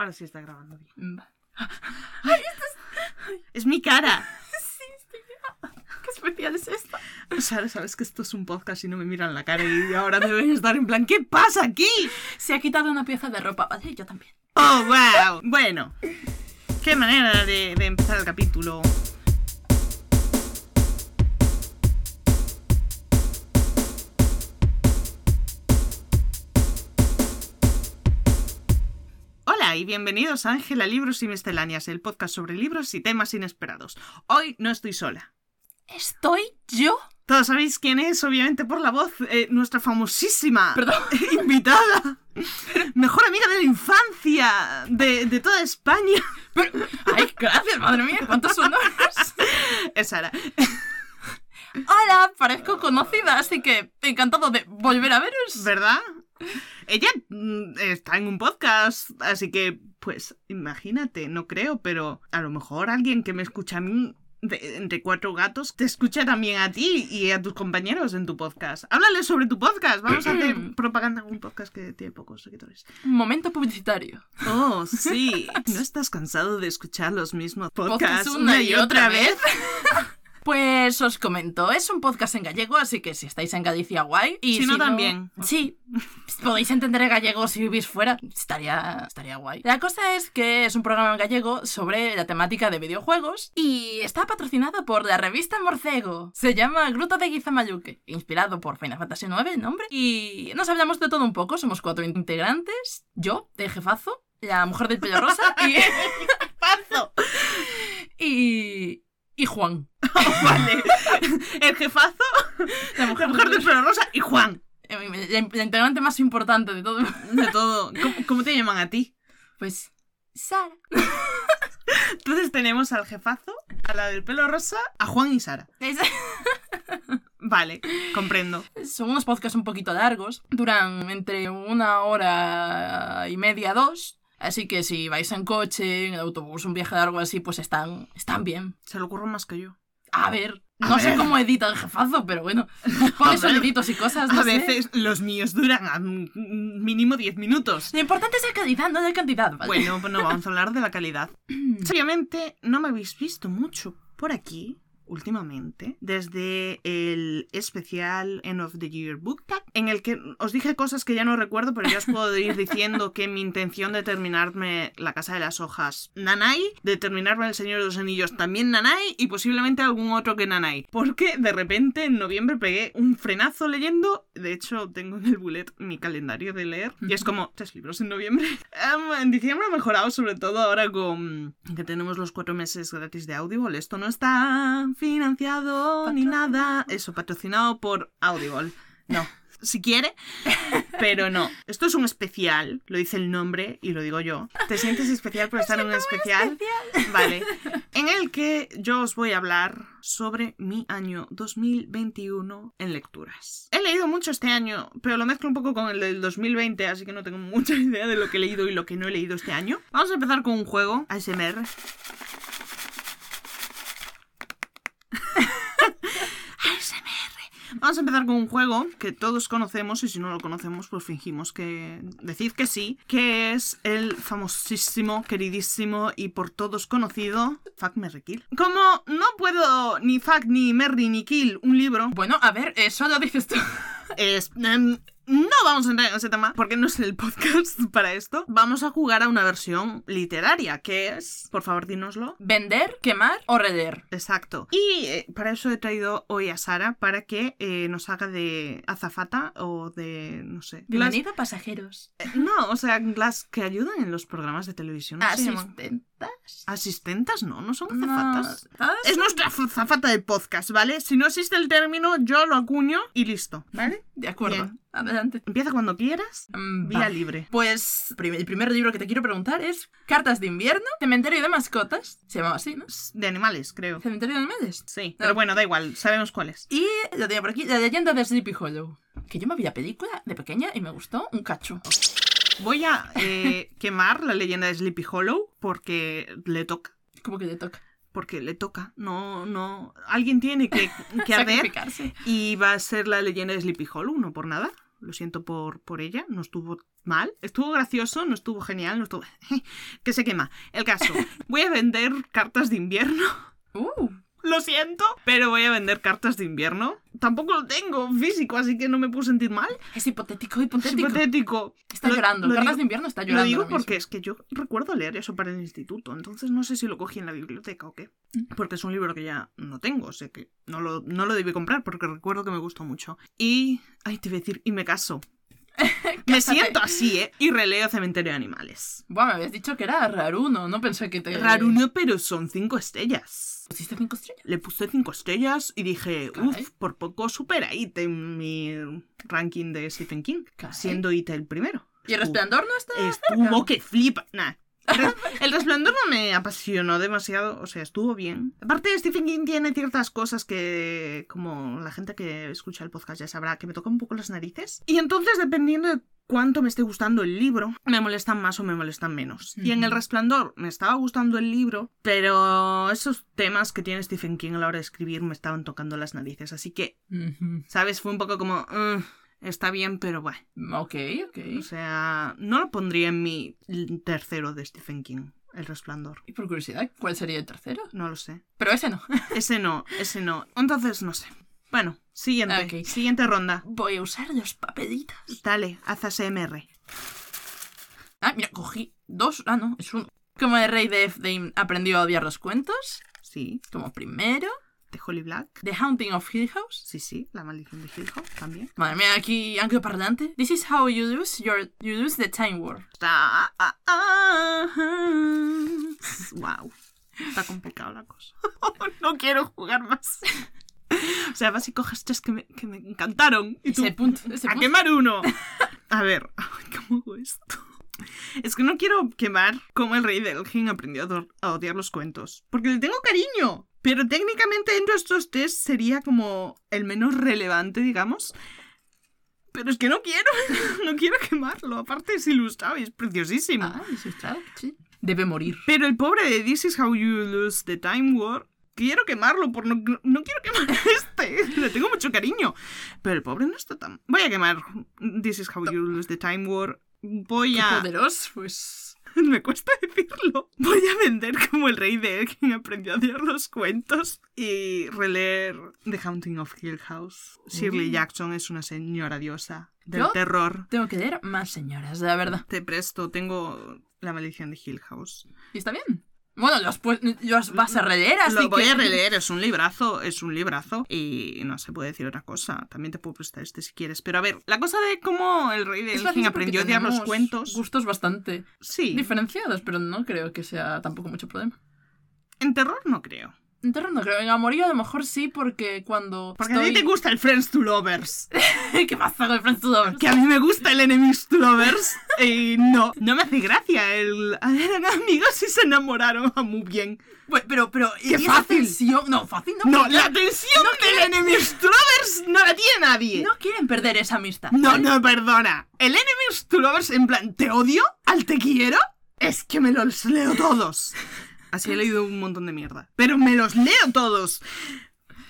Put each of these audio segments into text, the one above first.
Ahora sí está grabando bien. Mm, va. Es mi cara. Sí, estoy ¿Qué especial es esta? Sara, sabes que esto es un podcast y no me miran la cara y ahora deben estar en plan, ¿qué pasa aquí? Se ha quitado una pieza de ropa, ¿vale? Yo también. Oh, wow. Bueno, qué manera de, de empezar el capítulo. Y bienvenidos a Ángela Libros y Misceláneas, el podcast sobre libros y temas inesperados. Hoy no estoy sola. ¿Estoy yo? Todos sabéis quién es, obviamente por la voz, eh, nuestra famosísima invitada, mejor amiga de la infancia de, de toda España. Pero- Ay, gracias, madre mía, cuántos honores. Es Sara. Hola, parezco conocida, así que encantado de volver a veros. ¿Verdad? Ella mm, está en un podcast, así que, pues, imagínate, no creo, pero a lo mejor alguien que me escucha a mí de- entre cuatro gatos te escucha también a ti y a tus compañeros en tu podcast. Háblale sobre tu podcast. Vamos a hacer propaganda en un podcast que tiene pocos seguidores. Momento publicitario. Oh, sí. ¿No estás cansado de escuchar los mismos podcasts Podcast una y otra vez. Pues os comento, es un podcast en gallego, así que si estáis en Galicia, guay. Y Si no, también. Sí, podéis entender el gallego si vivís fuera, estaría, estaría guay. La cosa es que es un programa en gallego sobre la temática de videojuegos y está patrocinado por la revista Morcego. Se llama Gruta de Guizamayuque, inspirado por Final Fantasy IX, el nombre. Y nos hablamos de todo un poco, somos cuatro integrantes, yo, el jefazo, la mujer del pelo rosa y... ¡Pazo! y... y Juan. Vale. El jefazo, La mujer, la mujer del pelo rosa y Juan. La, la integrante más importante de todo. De todo. ¿Cómo, cómo te llaman a ti? Pues. Sara. Entonces tenemos al jefazo, a la del pelo rosa, a Juan y Sara. Vale, comprendo. Son unos podcasts un poquito largos. Duran entre una hora y media, dos. Así que si vais en coche, en autobús, un viaje largo así, pues están, están bien. Se lo ocurre más que yo. A ver, A no sé ver. cómo edita el jefazo, pero bueno. Pone soniditos y cosas, no A sé. veces los míos duran a mínimo 10 minutos. Lo importante es la calidad, no la cantidad, ¿vale? Bueno, pues no vamos a hablar de la calidad. Obviamente no me habéis visto mucho por aquí últimamente, desde el especial End of the Year Book Tag, en el que os dije cosas que ya no recuerdo, pero ya os puedo ir diciendo que mi intención de terminarme La Casa de las Hojas, Nanai, de terminarme El Señor de los Anillos, también Nanai, y posiblemente algún otro que Nanai. Porque de repente en noviembre pegué un frenazo leyendo, de hecho tengo en el bullet mi calendario de leer, y es como tres libros en noviembre. Em, en diciembre ha mejorado, sobre todo ahora con que tenemos los cuatro meses gratis de Audible. Esto no está financiado ni nada. Eso, patrocinado por Audible. No. Si quiere, pero no. Esto es un especial, lo dice el nombre y lo digo yo. ¿Te sientes especial por estar en un especial? Vale. En el que yo os voy a hablar sobre mi año 2021 en lecturas. He leído mucho este año, pero lo mezclo un poco con el del 2020, así que no tengo mucha idea de lo que he leído y lo que no he leído este año. Vamos a empezar con un juego, ASMR. ASMR. Vamos a empezar con un juego que todos conocemos y si no lo conocemos pues fingimos que... Decid que sí, que es el famosísimo, queridísimo y por todos conocido Fuck, Marry, Kill. Como no puedo ni Fuck, ni Merry, ni Kill un libro, Bueno, a ver, eso lo dices tú. es... em, no vamos a entrar en ese tema porque no es el podcast para esto. Vamos a jugar a una versión literaria, que es... Por favor, dínoslo. Vender, quemar o reder. Exacto. Y eh, para eso he traído hoy a Sara para que eh, nos haga de azafata o de, no sé. las- Bienvenido, pasajeros. eh, no, o sea, las que ayudan en los programas de televisión. Asistentas. Asistentas, no, no son azafatas. Es nuestra azafata del podcast, ¿vale? Si no existe el término, yo lo acuño y listo, ¿vale? De acuerdo. Bien. Adelante. Empieza cuando quieras, Mm, vía va. libre. Pues prim- el primer libro que te quiero preguntar es Cartas de invierno, Cementerio de mascotas. Se llamaba así, ¿no? De animales, creo. Cementerio de animales. Sí, No. pero bueno, da igual, sabemos cuál es. Y lo tenía por aquí, la leyenda de Sleepy Hollow. Que yo me vi la película de pequeña y me gustó un cacho. Voy a eh, quemar la leyenda de Sleepy Hollow porque le toca. Como que le toca. Porque le toca. No, no. Alguien tiene que, que arder. Y va a ser la leyenda de Sleepy Hollow, no por nada. Lo siento por, por ella, no estuvo mal. Estuvo gracioso, no estuvo genial, no estuvo... que se quema. El caso, voy a vender cartas de invierno. Uh, Lo siento, pero voy a vender cartas de invierno. Tampoco lo tengo físico, así que no me puedo sentir mal. es hipotético, Es hipotético. hipotético. Está Lo- llorando. lo Cartas digo- de invierno está llorando. Lo digo porque es que yo recuerdo leer eso para el instituto, entonces no sé si lo cogí en la biblioteca o qué. Porque es un libro que ya no tengo, o sea que no lo, no lo debí comprar porque recuerdo que me gustó mucho. Y, ay, te voy a decir, y me caso. me siento así, ¿eh? Y releo Cementerio de Animales. Buah, me habías dicho que era Raruno. No pensé que te. Raruno, pero son cinco estrellas. ¿Pusiste cinco estrellas? Le puse cinco estrellas y dije, uff, por poco supera It en mi ranking de Stephen King, Caray. siendo It el primero. ¿Y el resplandor no está? Estuvo que flipa. Nah. El resplandor no me apasionó demasiado, o sea, estuvo bien. Aparte, Stephen King tiene ciertas cosas que, como la gente que escucha el podcast ya sabrá, que me tocan un poco las narices. Y entonces, dependiendo de cuánto me esté gustando el libro, me molestan más o me molestan menos. Y en El. Resplandor me estaba gustando el libro, pero esos temas que tiene Stephen King a la hora de escribir me estaban tocando las narices. Así que. ¿sabes? Fue un poco como... "Ugh, está bien, pero bueno. Ok, ok. O sea, no lo pondría en mi tercero de Stephen King, El Resplandor. Y por curiosidad, ¿cuál sería el tercero? No lo sé. Pero ese no. Ese no, ese no. Entonces, no sé. Bueno, siguiente. Siguiente ronda. Voy a usar los papelitos. Dale, haz ASMR. Ah, mira, cogí dos. Ah, no, es uno. Como el rey de Efdame aprendió a odiar los cuentos. Sí. Como primero. De Holly Black. The Haunting of Hill House. Sí, sí. La maldición de Hill House también. Madre mía, aquí parlante. This is how you lose your you lose the time war. Está... ah, ah, ah. Wow. Está complicada la cosa. no quiero jugar más. O sea, vas y coges tres que me, que me encantaron. Y tú, Ese punto, ese ¡A punto. quemar uno! A ver, ¿cómo hago esto? Es que no quiero quemar como el rey de Elgin aprendió a a odiar los cuentos. Porque le tengo cariño. Pero técnicamente entre estos tres sería como el menos relevante, digamos. Pero es que no quiero. No quiero quemarlo. Aparte es ilustrado y es preciosísimo. Ah, está, sí. Debe morir. Pero el pobre de This is how you lose the time war. Quiero quemarlo, por no, no quiero quemar este. Le tengo mucho cariño. Pero el pobre no está tan. Voy a quemar This is how you lose the time war. Voy Qué a. poderoso, pues. Me cuesta decirlo. Voy a vender como el rey de quien aprendió a odiar los cuentos y releer The Haunting of Hill House. Shirley Mm. Jackson es una señora diosa del ¿Yo? terror. Tengo que leer más señoras, la verdad. Te presto, tengo la maldición de Hill House. ¿Y está bien? Bueno, los, pues, los vas a releer, así Lo voy que... a releer, es un librazo, es un librazo. Y no se puede decir otra cosa. También te puedo prestar este si quieres. Pero a ver, la cosa de cómo el rey de Elgin aprendió a odiar los cuentos. Gustos bastante Sí. diferenciados, pero no creo que sea tampoco mucho problema. En terror no creo. En terror no creo. En amorío a lo mejor sí, porque cuando Porque a estoy... ti te gusta el Friends to Lovers. ¿Qué pasa con el Friends to Lovers? Que a mí me gusta el Enemies to Lovers. Y no, no me hace gracia el... Eran amigos y se enamoraron ah, muy bien. Pues, Pero, pero... ¡Qué ¿y fácil! tensión? No, fácil no. No, la tensión del Enemies to Lovers no la tiene nadie. No quieren perder esa amistad. No, ¿vale? no, perdona. El Enemies to Lovers en plan, ¿te odio? ¿Al te quiero? Es que me los leo todos. Así he leído un montón de mierda. Pero me los leo todos.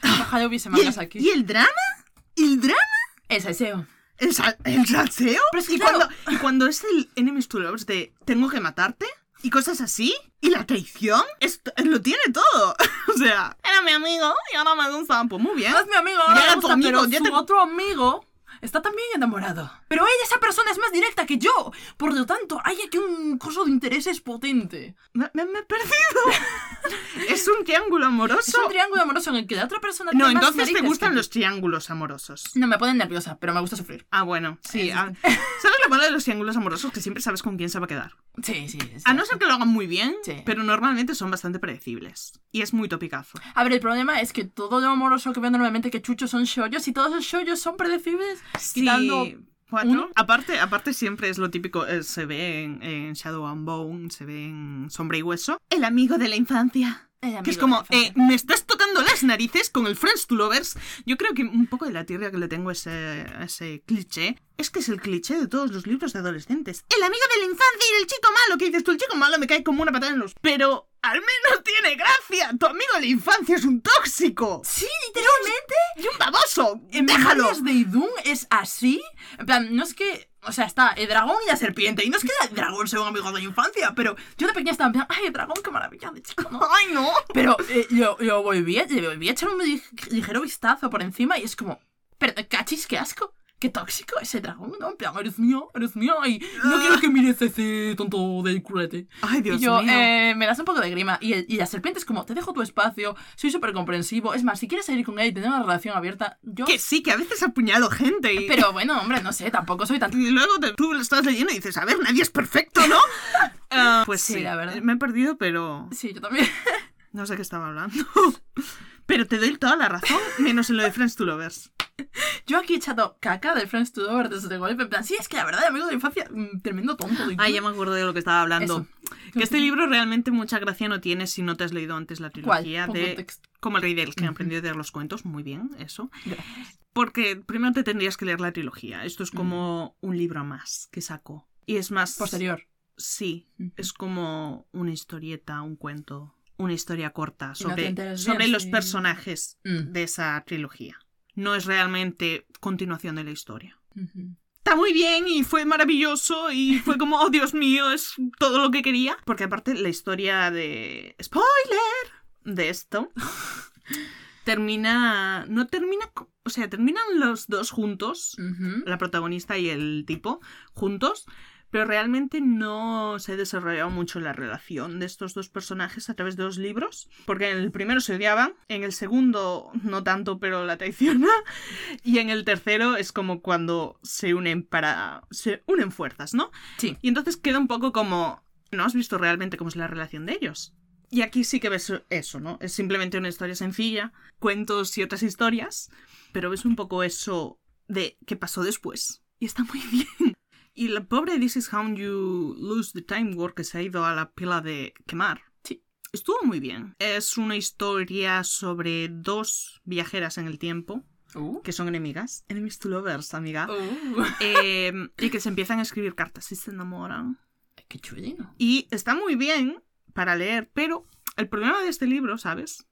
Ojalá hubiese ¿Y mangas el, aquí. y el drama? ¿Y el drama? Es SEO. ¿El, sal- el salseo? Pero es que y, claro- cuando, y cuando es el Enemies to Lovers de tengo que matarte y cosas así. ¿Y la traición? Esto, lo tiene todo. o sea, era mi amigo y ahora me gusta. Pues muy bien. No es mi amigo, ahora me tu gusta, amigo, pero ya su te- otro amigo está también enamorado. Pero ella, esa persona, es más directa que yo. Por lo tanto, hay aquí un coso de intereses potente. Me, me- me he perdido. es un triángulo amoroso. Es un triángulo amoroso en el que la otra persona No, tiene más entonces te gustan que los triángulos amorosos. No, me ponen nerviosa, pero me gusta sufrir. Ah, bueno, sí. Ah, ¿Sabes lo malo de los triángulos amorosos? Que siempre sabes con quién se va a quedar. Sí, sí. es A no ser que lo hagan muy bien, Sí. pero normalmente son bastante predecibles. Y es muy topicazo. A ver, el problema es que todo lo amoroso que veo normalmente que chucho son shoyos y todos los shoyos son predecibles. Quitando ¿Cuatro? uno. Aparte, aparte siempre es lo típico, eh, se ve en, en Shadow and Bone, se ve en Sombra y Hueso. El amigo de la infancia. Que es como, eh, me estás tocando las narices con el Friends to Lovers. Yo creo que un poco de la tierra que le tengo ese, ese cliché es que es el cliché de todos los libros de adolescentes. El amigo de la infancia y el chico malo, que dices tú, el chico malo me cae como una patada en los... Pero Al menos tiene gracia. Tu amigo de la infancia es un tóxico. Sí, literalmente. Y un baboso. En Déjalo. De Idun es así. En plan, no es que. O sea, está el dragón y la serpiente. Y no es que el dragón sea un amigo de la infancia, pero yo de pequeña estaba en plan, ay, el dragón, qué maravilla de chico, ¿no? Ay, no. Pero eh, yo, yo volví, a, volví a echar un lig- ligero vistazo por encima y es como, pero cachis, qué asco. Qué tóxico ese dragón, ¿no? En plan, eres mío, eres mío y no quiero que mires ese tonto del culete. Ay, Dios y yo, mío. eh, me das un poco de grima. Y, el- y la serpiente es como, te dejo tu espacio, soy súper comprensivo. Es más, si quieres salir con él y tener una relación abierta, yo... Que sí, que a veces apuñalo gente y... Pero bueno, hombre, no sé, tampoco soy tan... Y luego te- tú lo estás leyendo y dices, a ver, nadie es perfecto, ¿no? Ah, pues Sí, sí, la verdad. Me he perdido, pero Sí, yo también. no sé qué estaba hablando. pero te doy toda la razón, menos en lo de Friends to Lovers. Yo aquí he echado caca de Friends to Dover desde golpe. En plan, sí, es que la verdad, amigo de infancia, mm, tremendo tonto. de Ay, ya me acuerdo de lo que estaba hablando. Eso. Que este libro realmente mucha gracia no tiene si no te has leído antes la trilogía de. Como el rey del que Ujú. aprendió a leer los cuentos. Muy bien, eso. Gracias. Porque primero te tendrías que leer la trilogía. Esto es como un libro más que sacó. Y es más... Posterior. Sí, es como una historieta, un cuento, una historia corta no sobre, sobre bien los personajes Mm. de esa trilogía. No es realmente continuación de la historia. Está muy bien y fue maravilloso y fue como, oh Dios mío, es todo lo que quería. Porque aparte la historia de... ¡Spoiler! De esto. termina... No termina... O sea, terminan los dos juntos la protagonista y el tipo juntos, pero realmente no se ha desarrollado mucho la relación de estos dos personajes a través de los libros, porque en el primero se odiaban, en el segundo no tanto, pero la traiciona, y en el tercero es como cuando se unen para... se unen fuerzas, ¿no? Sí. Y entonces queda un poco como... No has visto realmente cómo es la relación de ellos. Y aquí sí que ves eso, ¿no? Es simplemente una historia sencilla, cuentos y otras historias, pero ves un poco eso de qué pasó después. Y está muy bien. Y la pobre This is how you lose the time work que se ha ido a la pila de quemar. Sí. Estuvo muy bien. Es una historia sobre dos viajeras en el tiempo Uh. que son enemigas. Enemies to lovers, amiga. Uh. Eh, y que se empiezan a escribir cartas y se enamoran. Qué. Y está muy bien para leer, pero el problema de este libro, ¿sabes?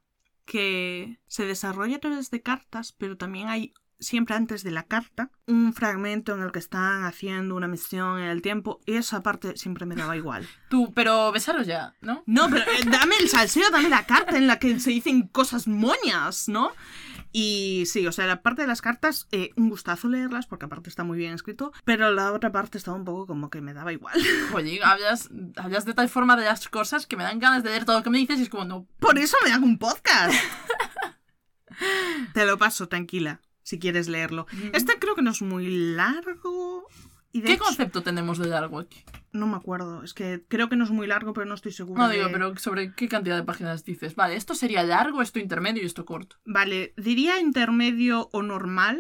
Que se desarrolla a través de cartas, pero también hay siempre antes de la carta un fragmento en el que están haciendo una misión en el tiempo y esa parte siempre me daba igual. Tú, pero besaros ya, ¿no? No, pero eh, dame el salseo, dame la carta en la que se dicen cosas moñas, ¿no? Y sí, o sea, la parte de las cartas, eh, un gustazo leerlas porque aparte está muy bien escrito, pero la otra parte estaba un poco como que me daba igual. Oye, hablas, hablas de tal forma de las cosas que me dan ganas de leer todo lo que me dices y es como, no. Por eso me hago un podcast. Te lo paso, tranquila, si quieres leerlo. Este creo que no es muy largo. Y de ¿Qué hecho- concepto tenemos de largo aquí? No me acuerdo. Es que creo que no es muy largo, pero no estoy segura. No de- digo, pero sobre qué cantidad de páginas dices. Vale, esto sería largo, esto intermedio y esto corto. Vale, diría intermedio o normal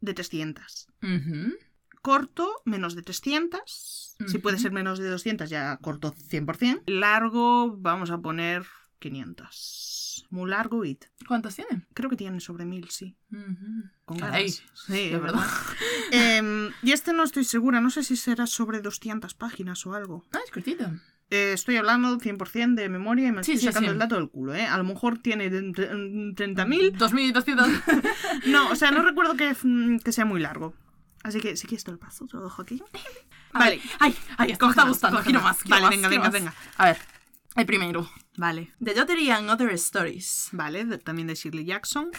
de 300. Ujú. Corto, menos de 300. Si puede ser menos de 200, ya corto 100%. Largo, vamos a poner 500. Muy largo, it. ¿Cuántas tiene? Creo que tiene sobre 1000, sí. Ujú. Con Caray, ganas. Sí, de verdad. Em, y este no estoy segura, no sé si será sobre 200 páginas o algo. Ah, es cortito. Eh, estoy hablando 100% de memoria y me Sí, estoy sí, sacando sí. el dato del culo, ¿eh? A lo mejor tiene de- de- 30.000. 2200. No, o sea, no recuerdo que, mm, que sea muy largo. Así que si quieres te lo paso, te lo dejo aquí. Vale, Ay, ay, Coge está gustando. Quiero más. quiero Vale, más, venga, venga, más. venga. A ver, el primero. vale. The Lottery and Other Stories. Vale, de- también de Shirley Jackson.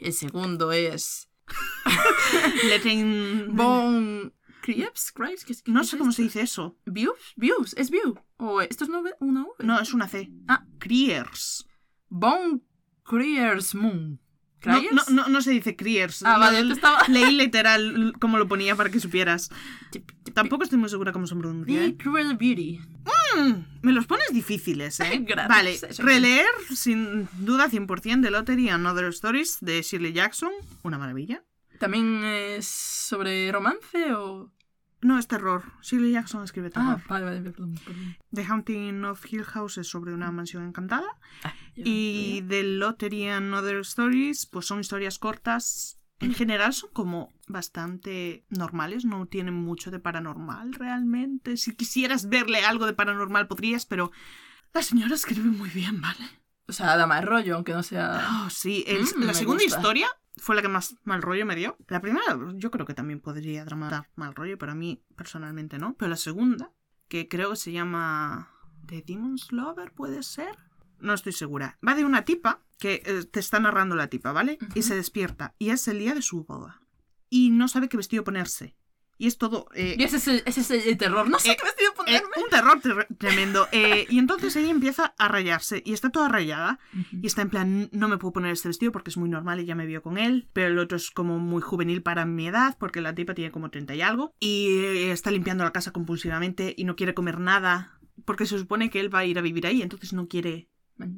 El segundo es Letting... Bone Creeps, Cripes, ¿qué es- No sé cómo se dice eso. Views, Views, es View. O esto es una V. No, es una C. Ah. Criers. Bone Creers Moon. No, ¿Criers? no, no, no se dice Criers. Ah, vale, te estaba- Leí literal como lo ponía para que supieras. Tampoco estoy muy segura cómo se pronuncia. The ¿eh? Cruel Beauty. Mm, me los pones difíciles, ¿eh? Gracias, Vale, releer sin duda 100% de Lottery and Other Stories de Shirley Jackson. Una maravilla. ¿También es sobre romance o...? No, es terror. Shirley Jackson escribe terror. Ah, vale, vale, perdón, perdón. The Haunting of Hill House es sobre una mansión encantada. Ah, Y. The Lottery and Other Stories, pues son historias cortas. En general son como bastante normales, no tienen mucho de paranormal realmente. Si quisieras verle algo de paranormal podrías, pero La señora escribe muy bien, ¿vale? O sea, da mal rollo, aunque no sea... Oh, sí. el- Mm, la segunda gusta. historia fue la que más mal rollo me dio. La primera, yo creo que también podría dar mal rollo, pero a mí personalmente no. Pero la segunda, que creo que se llama The Demon's Lover, ¿puede ser? No estoy segura. Va de una tipa que eh, te está narrando la tipa, ¿vale? Y se despierta. Y es el día de su boda. Y no sabe qué vestido ponerse. Y es todo... eh, Y ese es el, ese es el terror. No sé Eh, qué vestido ponerme. un terror ter- tremendo. Y entonces ella empieza a rayarse y está toda rayada. Y está en plan, no me puedo poner este vestido porque es muy normal y ya me vio con él. Pero el otro es como muy juvenil para mi edad porque la tipa tiene como 30 y algo. Y está limpiando la casa compulsivamente y no quiere comer nada. Porque se supone que él va a ir a vivir ahí, entonces no quiere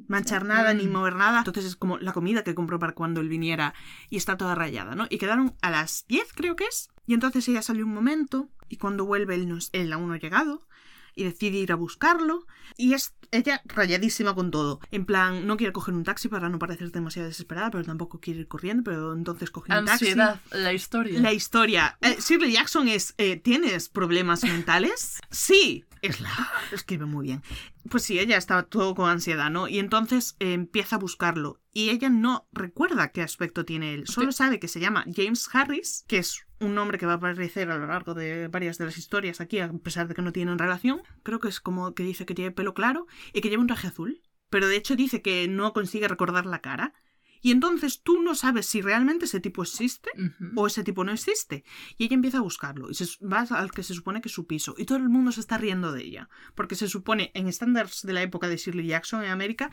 manchar nada ni Mm. mover nada. Entonces es como la comida que compró para cuando él viniera y está toda rayada, ¿no? Y quedaron a las 10 creo que es. Y entonces ella salió un momento y cuando vuelve él, no él aún no ha llegado y decide ir a buscarlo y es ella rayadísima con todo. En plan, no quiere coger un taxi para no parecer demasiado desesperada, pero tampoco quiere ir corriendo, pero entonces coge un taxi. La historia. La historia. Eh, Shirley Jackson es, eh, ¿tienes problemas mentales? Sí, es la... Escribe muy bien. Pues sí, ella estaba todo con ansiedad, ¿no? Y entonces eh, empieza a buscarlo. Y ella no recuerda qué aspecto tiene él. Solo sabe que se llama James Harris, que es un nombre que va a aparecer a lo largo de varias de las historias aquí, a pesar de que no tienen relación. Creo que es como que dice que tiene pelo claro y que lleva un traje azul. Pero de hecho dice que no consigue recordar la cara. Y entonces tú no sabes si realmente ese tipo existe o ese tipo no existe. Y ella empieza a buscarlo y se, va al que se supone que es su piso. Y todo el mundo se está riendo de ella. Porque se supone, en estándares de la época de Shirley Jackson en América,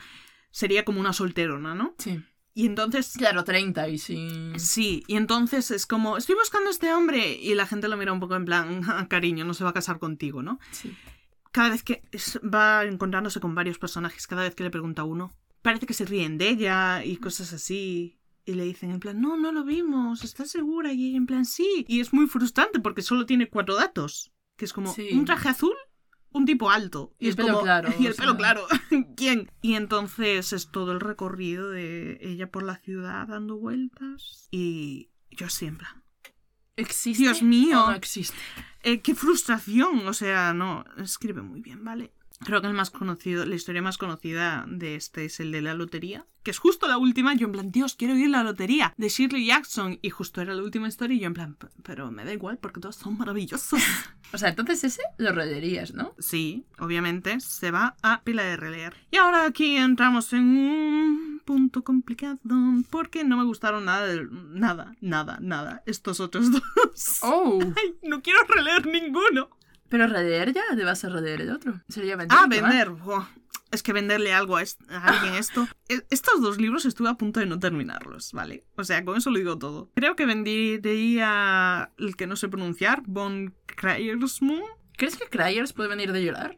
sería como una solterona, ¿no? Sí. Y entonces... Claro, 30 y sin... Sí, y entonces es como, estoy buscando a este hombre y la gente lo mira un poco en plan, "Ah, cariño, no se va a casar contigo, ¿no? Sí. Cada vez que va encontrándose con varios personajes, cada vez que le pregunta a uno, parece que se ríen de ella y cosas así. Y le dicen en plan, no, no lo vimos, ¿estás segura? Y ella en plan, sí. Y es muy frustrante porque solo tiene cuatro datos. Que es como Sí. un traje azul, un tipo alto. Y el es pelo como- claro, Y el pelo sea. claro. ¿Quién? Y entonces es todo el recorrido de ella por la ciudad dando vueltas. Y yo siempre. ¿Existe? Dios mío. o no existe. Eh, qué frustración. O sea, no, escribe muy bien, ¿vale? Creo que el más conocido, la historia más conocida de este es el de la lotería, que es justo la última. Yo en plan, Dios, quiero ir a la lotería de Shirley Jackson. Y justo era la última historia y yo en plan, "P- pero me da igual porque todos son maravillosos. O sea, entonces ese lo releerías, ¿no? sí, obviamente se va a pila de releer. Y ahora aquí entramos en un punto complicado porque no me gustaron nada, nada, nada, nada. Estos otros dos. ¡Oh! Ay, no quiero releer ninguno. Pero releer ya, te vas a el otro. Sería vender. Ah, vender. Es que venderle algo a, alguien esto. E- Estos dos libros estuve a punto de no terminarlos, ¿vale? O sea, con eso lo digo todo. Creo que vendería el que no sé pronunciar, Von Kriersmoon. ¿Crees que Cryers puede venir de llorar?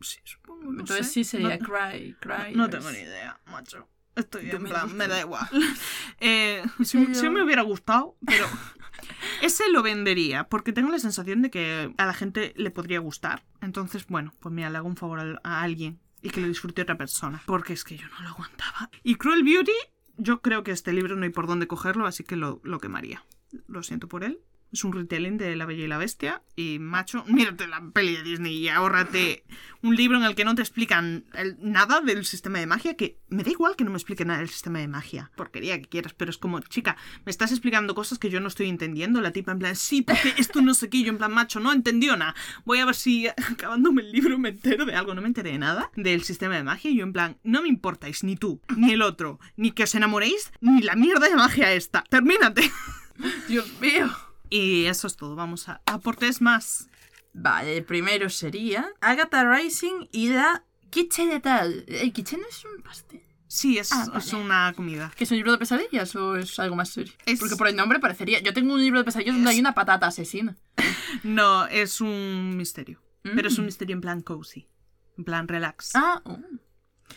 Sí, supongo. No Entonces sé. sí sería No- Cry, Cryers. No tengo ni idea, macho. Estoy en plan, me da igual. Eh, si, si me hubiera gustado, pero... Ese lo vendería, porque tengo la sensación de que a la gente le podría gustar. Entonces, bueno, pues mira, le hago un favor a, alguien y que lo disfrute otra persona. Porque es que yo no lo aguantaba. Y Cruel Beauty, yo creo que este libro no hay por dónde cogerlo, así que lo, lo quemaría. Lo siento por él. Es un retelling de La Bella y la Bestia. Y, macho, mírate la peli de Disney y ahórrate un libro en el que no te explican nada del sistema de magia. Que me da igual que no me expliquen nada del sistema de magia. Porquería que quieras, pero es como, chica, me estás explicando cosas que yo no estoy entendiendo. La tipa en plan, sí, porque esto no sé qué. Yo en plan, macho, no entendió nada. Voy a ver si acabándome el libro me entero de algo. No me enteré de nada del sistema de magia. Y yo en plan, no me importáis ni tú, ni el otro, ni que os enamoréis, ni la mierda de magia esta. Termínate. Dios mío. Y eso es todo. Vamos a aportes más. Vale, el primero sería Agatha Rising y la Quiche de tal. ¿El quiche no es un pastel? Sí, es, Ah, es una comida. ¿Que es un libro de pesadillas o es algo más serio? Es- Porque por el nombre parecería. Yo tengo un libro de pesadillas donde hay una patata asesina. No, es un misterio. Pero es un Mm. misterio en plan cozy. En plan relax. Ah, oh.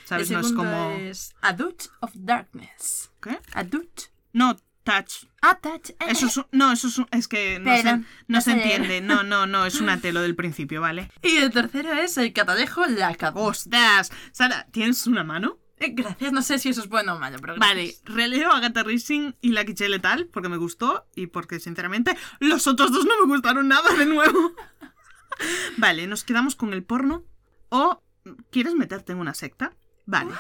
¿Sabes? el No es como. es A Dutch of Darkness. ¿Qué? A Dutch. No, touch. Ah, touch. eh, Eso es un- No, eso es un- Es que no, se, Perdón, no no se entiende. No, no, no. Es una telo del principio, ¿vale? Y el tercero es el catalejo la capa. ¡Ostras! Sara, ¿tienes una mano? Eh, gracias, no sé si eso es bueno o malo, pero Vale, gracias. releo Agatha Rising y la Quiche Letal porque me gustó y porque, sinceramente, los otros dos no me gustaron nada de nuevo. vale, nos quedamos con el porno o ¿quieres meterte en una secta? Vale.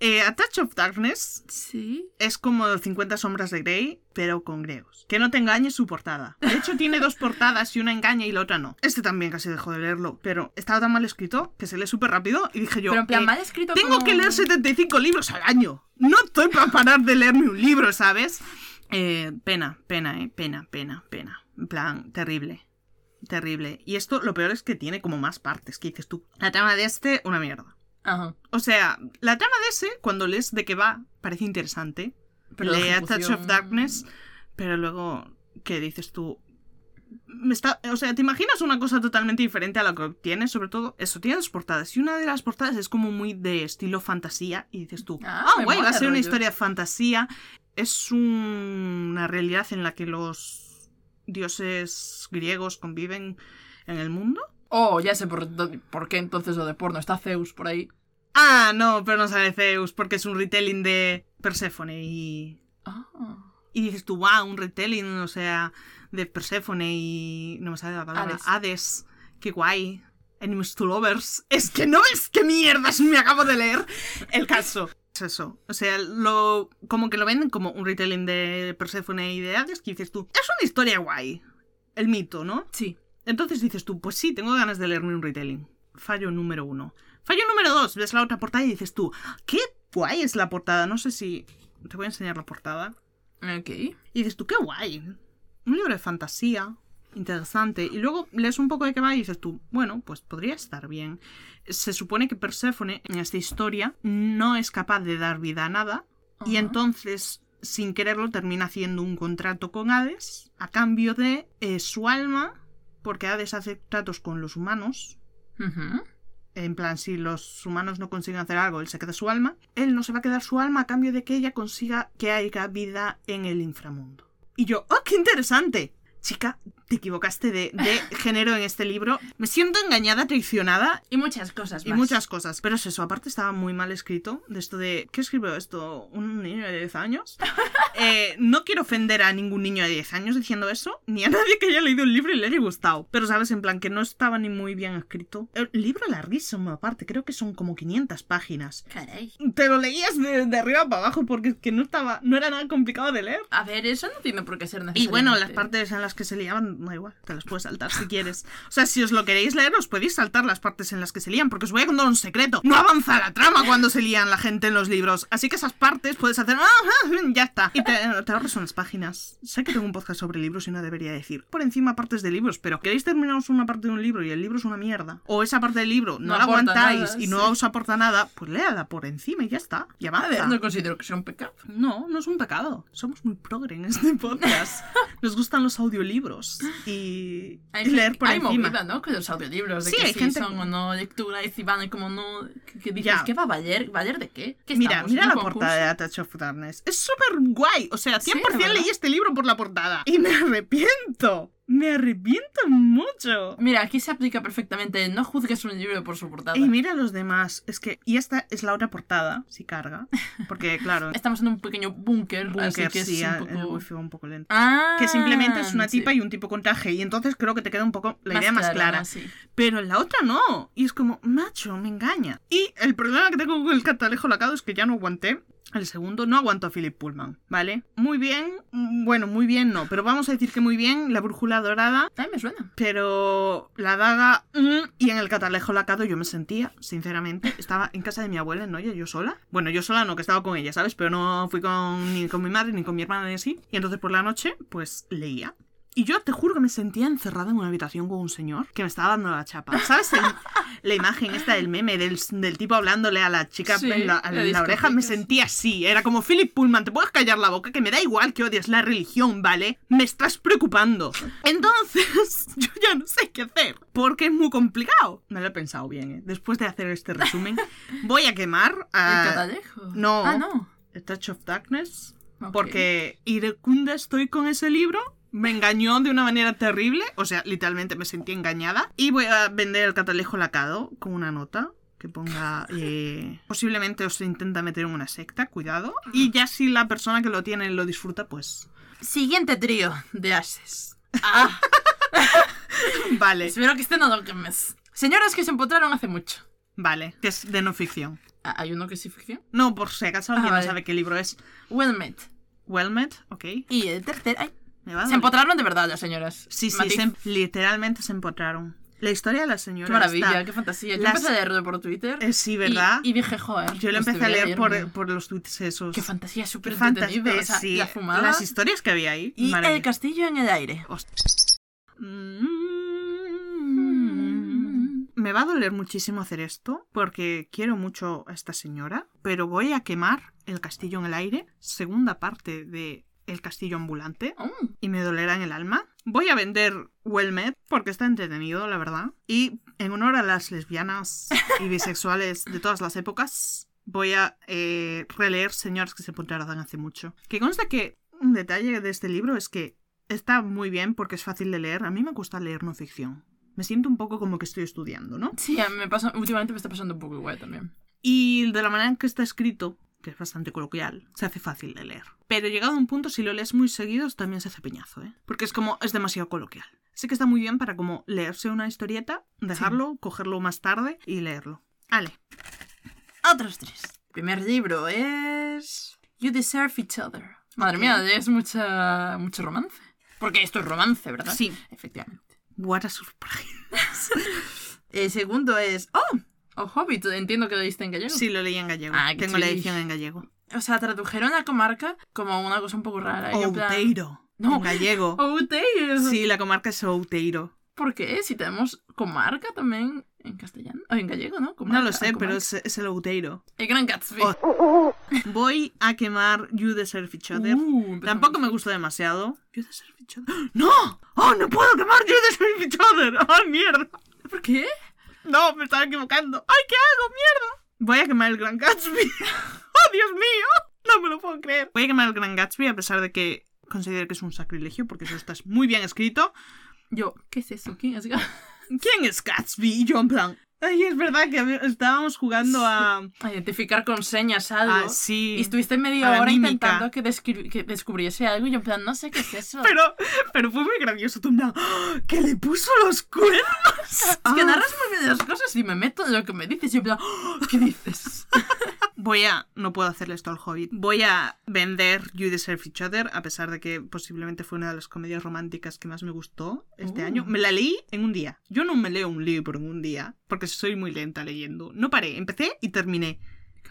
Eh, A Touch of Darkness Sí. es como 50 sombras de Grey, pero con griegos. Que no te engañes su portada. De hecho, tiene dos portadas y una engaña y la otra no. Este también casi dejó de leerlo, pero estaba tan mal escrito que se lee súper rápido y dije yo... Pero en plan, eh, mal escrito tengo como- que leer 75 libros al año. No estoy para parar de leerme un libro, ¿sabes? Eh, pena, pena, eh, pena, pena, pena. En plan, terrible. Terrible. Y esto, lo peor es que tiene como más partes. ¿Qué dices tú? La trama de este, una mierda. Ajá. O sea, la trama de ese, cuando lees de qué va, parece interesante. Pero la Touch of Darkness, pero luego, ¿qué dices tú? Me está, o sea, ¿te imaginas una cosa totalmente diferente a lo que obtienes? Sobre todo, eso, tiene dos portadas. Y una de las portadas es como muy de estilo fantasía. Y dices tú, Ah, me guay, va a ser una historia de fantasía. Es un- una realidad en la que los dioses griegos conviven en el mundo. Oh, ya sé por, por qué entonces lo de porno. Está Zeus por ahí. Ah, no, pero no sale Zeus, porque es un retelling de Perséfone y Ah. Y dices tú, wow, un retelling, o sea, de Perséfone y. No me sale la palabra. Hades. Hades. Qué guay. Enemies to Lovers. Es que no es que mierdas me acabo de leer. El caso. Es eso. O sea, lo, como que lo venden como un retelling de Perséfone y de Hades, que dices tú, es una historia guay. El mito, ¿no? Sí. Entonces dices tú, pues sí, tengo ganas de leerme un retelling. Fallo número uno. Fallo número dos, ves la otra portada y dices tú, qué guay es la portada. No sé si. Te voy a enseñar la portada. Ok. Y dices tú, qué guay. Un libro de fantasía, interesante. Y luego lees un poco de qué va y dices tú, bueno, pues podría estar bien. Se supone que Perséfone en esta historia no es capaz de dar vida a nada. Y entonces, sin quererlo, termina haciendo un contrato con Hades a cambio de eh, su alma, porque Hades hace tratos con los humanos. En plan, si los humanos no consiguen hacer algo, él se queda su alma. Él no se va a quedar su alma a cambio de que ella consiga que haya vida en el inframundo. Y yo, ¡oh, qué interesante! Chica, te equivocaste de, de género en este libro. Me siento engañada, traicionada Y muchas cosas y más. muchas cosas. Pero es eso, aparte estaba muy mal escrito. De esto de. ¿Qué escribió esto? ¿Un niño de 10 años? Eh, no quiero ofender a ningún niño de 10 años diciendo eso, ni a nadie que haya leído el libro y le haya gustado. Pero, ¿sabes? En plan, que no estaba ni muy bien escrito. El libro larguísimo, aparte, creo que son como 500 páginas. Caray. Te lo leías de, de arriba para abajo porque que no estaba. No era nada complicado de leer. A ver, eso no tiene por qué ser necesario. Y bueno, las partes en las que se liaban, da igual, te las puedes saltar si quieres. O sea, si os lo queréis leer, os podéis saltar las partes en las que se lían, porque os voy a contar un secreto. No avanza la trama cuando se lían la gente en los libros. Así que esas partes puedes hacer, "Ah, ah, ya está. Y te, te ahorras unas páginas. Sé que tengo un podcast sobre libros y no debería decir por encima partes de libros, pero ¿queréis terminaros una parte de un libro y el libro es una mierda? O esa parte del libro no, No la aguantáis nada, y no sí. os aporta nada, pues léala por encima y ya está. Y A avanza. ver, no considero que sea un pecado. No, no es un pecado. Somos muy progre en este podcast. Nos gustan los audiolibros y, Hay, leer por hay encima. movida, ¿no? Con los audiolibros. De Sí, que hay si gente son o no lectura y si van y como no. Que, dices, Ya. ¿qué va a valer? ¿Valer de qué? ¿Qué Mira, mira la concurso? portada de A Touch of Darkness. Es súper guay. O sea, Sí, 100% la verdad. leí este libro por la portada. Y me arrepiento. Me arrepiento mucho. Mira, aquí se aplica perfectamente. No juzgues un libro por su portada. Y mira los demás. Es que. Y esta es la otra portada, si carga. Porque, claro. Estamos en un pequeño búnker, así Búnker, que sí, es a- un el poco... wifi va un poco lento. Ah, Que simplemente es una sí. tipa y un tipo con traje. Y entonces creo que te queda un poco la idea más clara. Sí. Pero en la otra no. Y es como, macho, me engaña. Y el problema que tengo con el catalejo lacado es que ya no aguanté. El segundo no aguanto a Philip Pullman, ¿vale? Muy bien, mm, bueno, muy bien no, pero vamos a decir que muy bien la brújula dorada, A mí me suena. pero la daga mm, y en el catalejo lacado yo me sentía, sinceramente, estaba en casa de mi abuela Noya, yo sola. Bueno, yo sola no, que estaba con ella, ¿sabes? Pero no fui con, ni con mi madre ni con mi hermana ni así. Y entonces por la noche, pues leía. Y yo te juro que me sentía encerrada en una habitación con un señor que me estaba dando la chapa. ¿Sabes? el- la imagen esta del meme del, del tipo hablándole a la chica Sí, en la, de en la oreja. Me sentía así. Era como Philip Pullman, te puedes callar la boca, que me da igual que odies la religión, ¿vale? Me estás preocupando. Entonces, yo ya no sé qué hacer. Porque es muy complicado. Me lo he pensado bien, ¿eh? Después de hacer este resumen, voy a quemar ¿El a catalejo? no. Ah, no. A Touch of Darkness. Ok. Porque irecunda estoy con ese libro. Me engañó de una manera terrible. O sea, literalmente me sentí engañada. Y voy a vender el catalejo lacado con una nota que ponga. eh, posiblemente os intenta meter en una secta, cuidado. Y ya si la persona que lo tiene lo disfruta, pues. Siguiente trío de ases. Ah, Vale. espero que no lo quemes. Señoras que se empotraron hace mucho. Vale, que es de no ficción. Ah, ¿Hay uno que sí ficción? No, por si acaso alguien Ah, vale. no sabe qué libro es. Well met. Well met, ok. Y el tercer... ay, a se empotraron de verdad las señoras. Sí, sí, se em- literalmente se empotraron. La historia de la señora. Qué maravilla, está- qué fantasía. Yo las- empecé a leerlo por Twitter. Eh, sí, y- ¿verdad? Y, dije, joder. Yo lo empecé a leer por, los tweets esos. Qué fantasía súper entretenido. O sea, sí. la fumada. Las historias que había ahí. Y el castillo en el aire. Mm. Me va a doler muchísimo hacer esto porque quiero mucho a esta señora, pero voy a quemar el castillo en el aire, segunda parte de El castillo ambulante, Oh, y me dolerá en el alma. Voy a vender Wellmed porque está entretenido, la verdad. Y en honor a las lesbianas y bisexuales de todas las épocas, voy a eh, releer Señoras que se encontraron hace mucho. Que consta que un detalle de este libro es que está muy bien porque es fácil de leer. A mí me gusta leer no ficción. Me siento un poco como que estoy estudiando, ¿no? Sí, me pasa, últimamente me está pasando un poco igual también. Y de la manera en que está escrito, es bastante coloquial, se hace fácil de leer. Pero llegado a un punto, si lo lees muy seguido, también se hace peñazo, ¿eh? Porque es como, es demasiado coloquial. Así que está muy bien para como leerse una historieta, dejarlo, cogerlo más tarde y leerlo. Ale. Otros tres. El primer libro es. You Deserve Each Other. Madre mía, es mucha, mucho romance. Porque esto es romance, ¿verdad? Sí. Efectivamente. What a surprise. El segundo es. ¡Oh! O Hobbit, entiendo que lo diste en gallego. Sí, lo leí en gallego. Ah, Tengo la edición en gallego. O sea, tradujeron la comarca como una cosa un poco rara. Outeiro. No. En gallego. Outeiro. Sí, la comarca es Outeiro. ¿Por qué? Si tenemos comarca también en castellano. O en gallego, ¿no? No lo sé, comarca. pero es, es el Outeiro. El Gran Gatsby. Oh, Voy a quemar You Deserve Each Other. Uh. Tampoco me gusta demasiado. You Deserve Each Other. ¡No! ¡Oh, no puedo quemar You Deserve Each Other! ¡Oh, mierda! ¿Por qué? No, me estaba equivocando. ¡Ay, qué hago, mierda! Voy a quemar el Gran Gatsby. ¡Oh, Dios mío! No me lo puedo creer. Voy a quemar el Gran Gatsby a pesar de que considero que es un sacrilegio porque eso está muy bien escrito. Yo, ¿qué es eso? ¿Quién es Gatsby? ¿Quién es Gatsby? Y yo en plan... Ay, es verdad que estábamos jugando a... A identificar con señas algo. Ah, sí. Y estuviste media hora mímica. intentando que, que descubriese algo y yo en plan, no sé qué es eso. Pero, pero fue muy gracioso. Tú plan, ¡Ah! ¡Que le puso los cuernos! es que Ah. narras muy bien las cosas y me meto en lo que me dices y yo en plan, "Oh, ¿qué dices? Voy a. No puedo hacerle esto al Hobbit. Voy a vender You Deserve Each Other, a pesar de que posiblemente fue una de las comedias románticas que más me gustó este Uh. año. Me la leí en un día. Yo no me leo un libro en un día, porque soy muy lenta leyendo. No paré, empecé y terminé.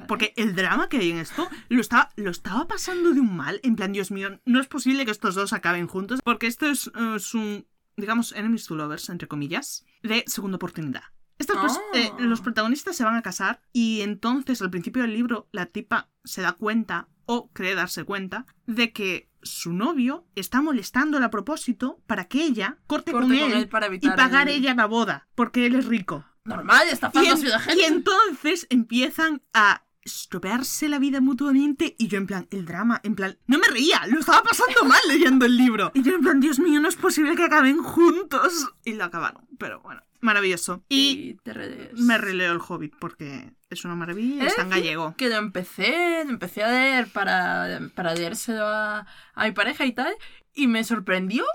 Porque el drama que hay en esto lo estaba, lo estaba pasando de un mal. En plan, Dios mío, no es posible que estos dos acaben juntos. Porque esto es, eh, es un, digamos, enemies to lovers, entre comillas, de segunda oportunidad. Estos pues, Oh. eh, los protagonistas se van a casar y entonces al principio del libro la tipa se da cuenta o cree darse cuenta de que su novio está molestándola a propósito para que ella corte, Corte con, con él, él para y pagar el- ella la boda porque él es rico. Normal, está Y, en- y entonces empiezan a estropearse la vida mutuamente y yo en plan, el drama, en plan, no me reía, lo estaba pasando mal leyendo el libro. Y yo en plan, Dios mío, no es posible que acaben juntos. Y lo acabaron, pero bueno, maravilloso. Y te relees. me releo el Hobbit porque es una maravilla y está en Eh, gallego. Que lo empecé, lo empecé a leer para, para leérselo a, a mi pareja y tal, y me sorprendió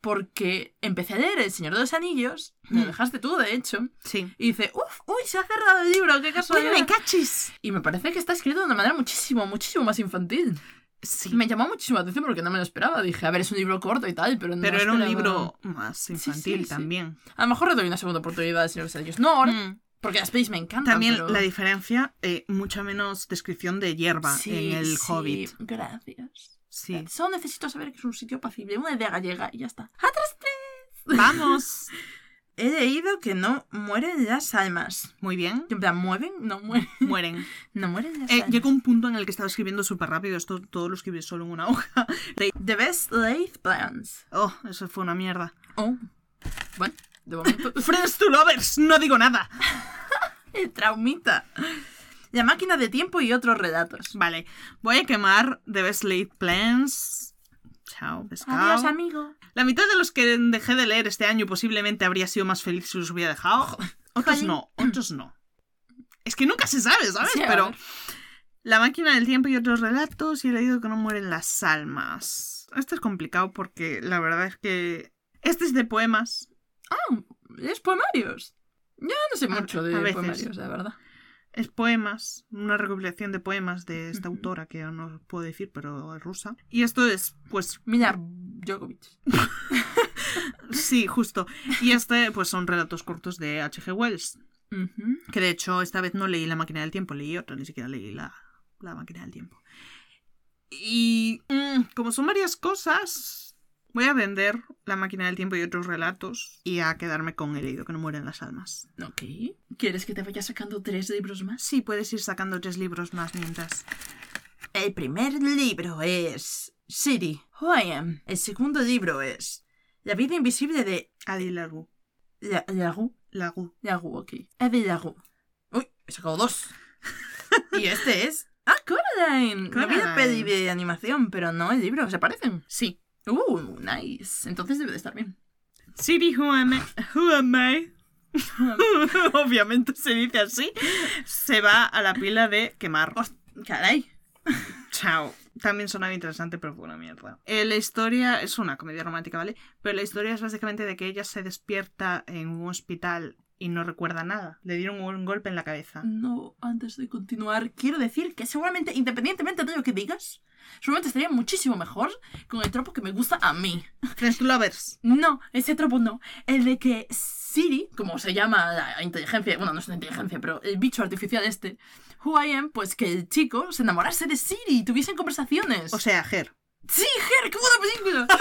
porque empecé a leer El Señor de los Anillos, me lo Mm. dejaste tú, de hecho, Sí. y dice, uff, uy, se ha cerrado el libro, qué casualidad. me cachis! Y me parece que está escrito de una manera muchísimo, muchísimo más infantil. Sí. Me llamó muchísimo la atención porque no me lo esperaba. Dije, a ver, es un libro corto y tal, pero no Pero era un libro más infantil sí. también. A lo mejor le doy una segunda oportunidad al Señor de los. No Mm. porque las pelis me encantan. También pero... la diferencia, eh, mucha menos descripción de hierba en el sí, Hobbit. Gracias. Sí. Solo necesito saber que es un sitio apacible, una idea gallega y ya está. ¡Atrás tres! Vamos. He leído que no mueren las almas. Muy bien. En plan, ¿mueven? No mueren. Mueren. No mueren las Eh, almas. llegó un punto en el que estaba escribiendo súper rápido. Esto todo lo escribí solo en una hoja. The best laid plans. Oh, eso fue una mierda. Oh. Bueno, de momento. Friends to lovers, no digo nada. El traumita. La máquina de tiempo y otros relatos. Vale, voy a quemar The Best Laid Plans. Chao, pescado. Adiós, amigo. La mitad de los que dejé de leer este año posiblemente habría sido más feliz si los hubiera dejado. Otros no, otros no. Es que nunca se sabe, ¿sabes? Sí, Pero. La máquina del tiempo y otros relatos y he leído que no mueren las almas. Esto es complicado porque la verdad es que este es de poemas. Ah, ¿es poemarios? Ya no sé mucho de a poemarios, la verdad. Es poemas, una recopilación de poemas de esta autora que no puedo decir, pero es rusa. Y esto es, pues, Mira, Djokovic. sí, justo. Y este, pues son relatos cortos de H.G. Wells. Que de hecho esta vez no leí La máquina del tiempo, leí otra, ni siquiera leí La, la máquina del tiempo. Y mm, como son varias cosas, voy a vender La máquina del tiempo y otros relatos y a quedarme con El leído que no mueren las almas. Ok. ¿Quieres que te vaya sacando tres libros más? Sí, puedes ir sacando tres libros más mientras. El primer libro es City, Who I Am. El segundo libro es La vida invisible de Adi Lagu. La- Lagu. Lagu. Lagu, ok. Eddie Lagu. Uy, he sacado dos. y este es... ¡Ah, Coraline! La peli Coraline. de animación, pero no el libro. ¿Se parecen? Sí. Uh, nice. Entonces debe de estar bien. City, who am I? Who am I? Obviamente se dice así. Se va a la pila de quemar. Caray. Chao. También sonaba interesante, pero fue una mierda. Eh, la historia es una comedia romántica, ¿vale? Pero la historia es básicamente de que ella se despierta en un hospital y no recuerda nada. Le dieron un golpe en la cabeza. No, antes de continuar, quiero decir que seguramente, independientemente de lo que digas, seguramente estaría muchísimo mejor con el tropo que me gusta a mí. Friends Lovers. No, ese tropo no. El de que Siri, como se llama la inteligencia, bueno, no es una inteligencia, pero el bicho artificial este, Who I Am, pues que el chico se enamorase de Siri y tuviesen conversaciones. O sea, Her. sí, Ger, qué buena película.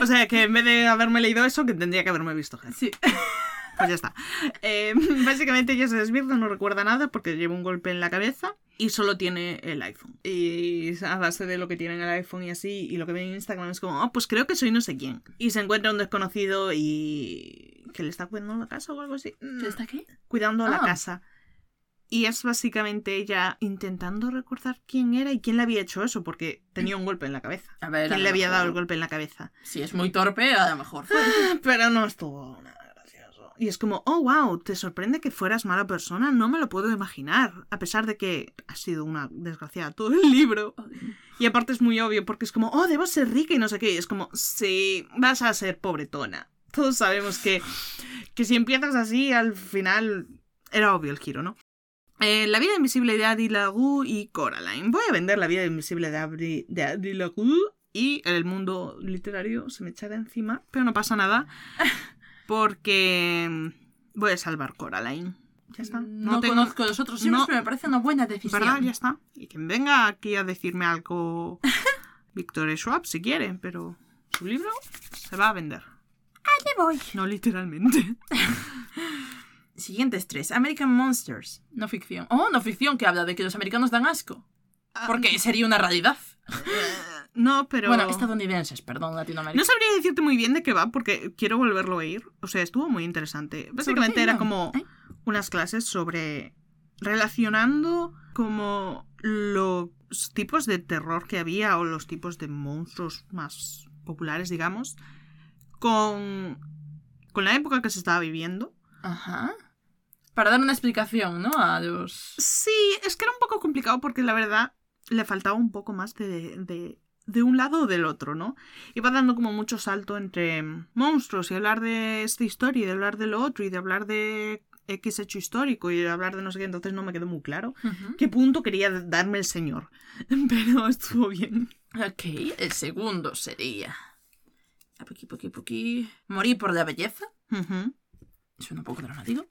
O sea, que en vez de haberme leído eso, que tendría que haberme visto Her. sí. Pues ya está. Eh, básicamente ella se despierta, no recuerda nada porque lleva un golpe en la cabeza y solo tiene el iPhone. Y a base de lo que tiene en el iPhone y así, y lo que ve en Instagram es como, oh, pues creo que soy no sé quién. Y se encuentra un desconocido y... que le está cuidando la casa o algo así. Mm, ¿Qué está aquí? Cuidando la Ah. casa. Y es básicamente ella intentando recordar quién era y quién le había hecho eso, porque tenía un golpe en la cabeza. A ver, ¿Quién le había dado el golpe en la cabeza? Si es muy torpe, a lo mejor fue. Pero no estuvo nada. Y es como, oh, wow, ¿te sorprende que fueras mala persona? No me lo puedo imaginar. A pesar de que ha sido una desgraciada todo el libro. Y aparte es muy obvio porque es como, oh, debo ser rica y no sé qué. Y es como, sí, vas a ser pobretona. Todos sabemos que, que si empiezas así, al final era obvio el giro, ¿no? Eh, la vida invisible de Adi Lagu y Coraline. Voy a vender la vida invisible de de Adi y el mundo literario se me echa de encima, pero no pasa nada porque mm, voy a salvar Coraline. Ya está. No, tengo- conozco los otros no. pero me parece una buena decisión. ¿Verdad? Ya está. Y quien venga aquí a decirme algo, Victor Schwab, si quiere, pero su libro se va a vender. Allí voy. No literalmente. Siguientes tres. American Monsters. No ficción. Oh, no ficción que habla de que los americanos dan asco. Porque sería una realidad. No, pero... Bueno, estadounidenses, perdón, Latinoamérica. No sabría decirte muy bien de qué va porque quiero volverlo a ir. O sea, estuvo muy interesante. Básicamente era como ¿Eh? unas clases sobre relacionando como los tipos de terror que había o los tipos de monstruos más populares, digamos, con, con la época que se estaba viviendo. Ajá. Para dar una explicación, ¿no? A los... Sí, es que era un poco complicado porque la verdad le faltaba un poco más de, de, de un lado o del otro, ¿no? Iba dando como mucho salto entre monstruos y hablar de esta historia y de hablar de lo otro y de hablar de X hecho histórico y de hablar de no sé qué, entonces no me quedó muy claro qué punto quería darme el señor. Pero estuvo bien. Ok, el segundo sería... Aquí, aquí, aquí. Morir por la belleza. Ujú. Suena un poco dramático.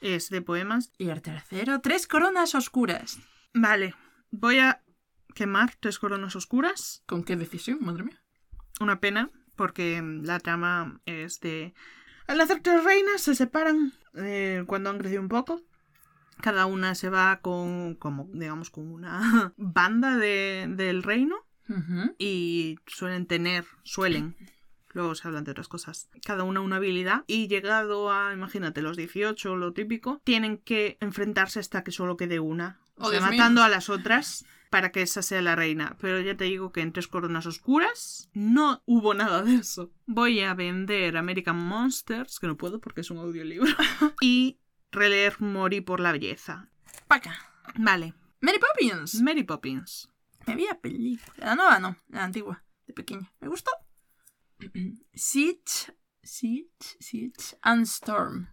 Es de poemas. Y el tercero, tres coronas oscuras. Vale, voy a quemar tres coronas oscuras. ¿Con qué decisión, madre mía? Una pena, porque mm, la trama es de... Al nacer tres reinas se separan eh, cuando han crecido un poco. Cada una se va con, como, digamos, con una banda de- del reino y suelen tener, suelen, luego se hablan de otras cosas, cada una una habilidad y llegado a, imagínate, los 18, lo típico, tienen que enfrentarse hasta que solo quede una. O Oh, sea, mío. matando a las otras para que esa sea la reina. Pero ya te digo que en Tres Coronas Oscuras no hubo nada de eso. Voy a vender American Monsters, que no puedo porque es un audiolibro, y releer Morí por la belleza. Paca. Vale, Mary Poppins. Mary Poppins. Me vi la película. La nueva no, la antigua, de pequeña. Me gustó. Siege Siege, Siege and Storm.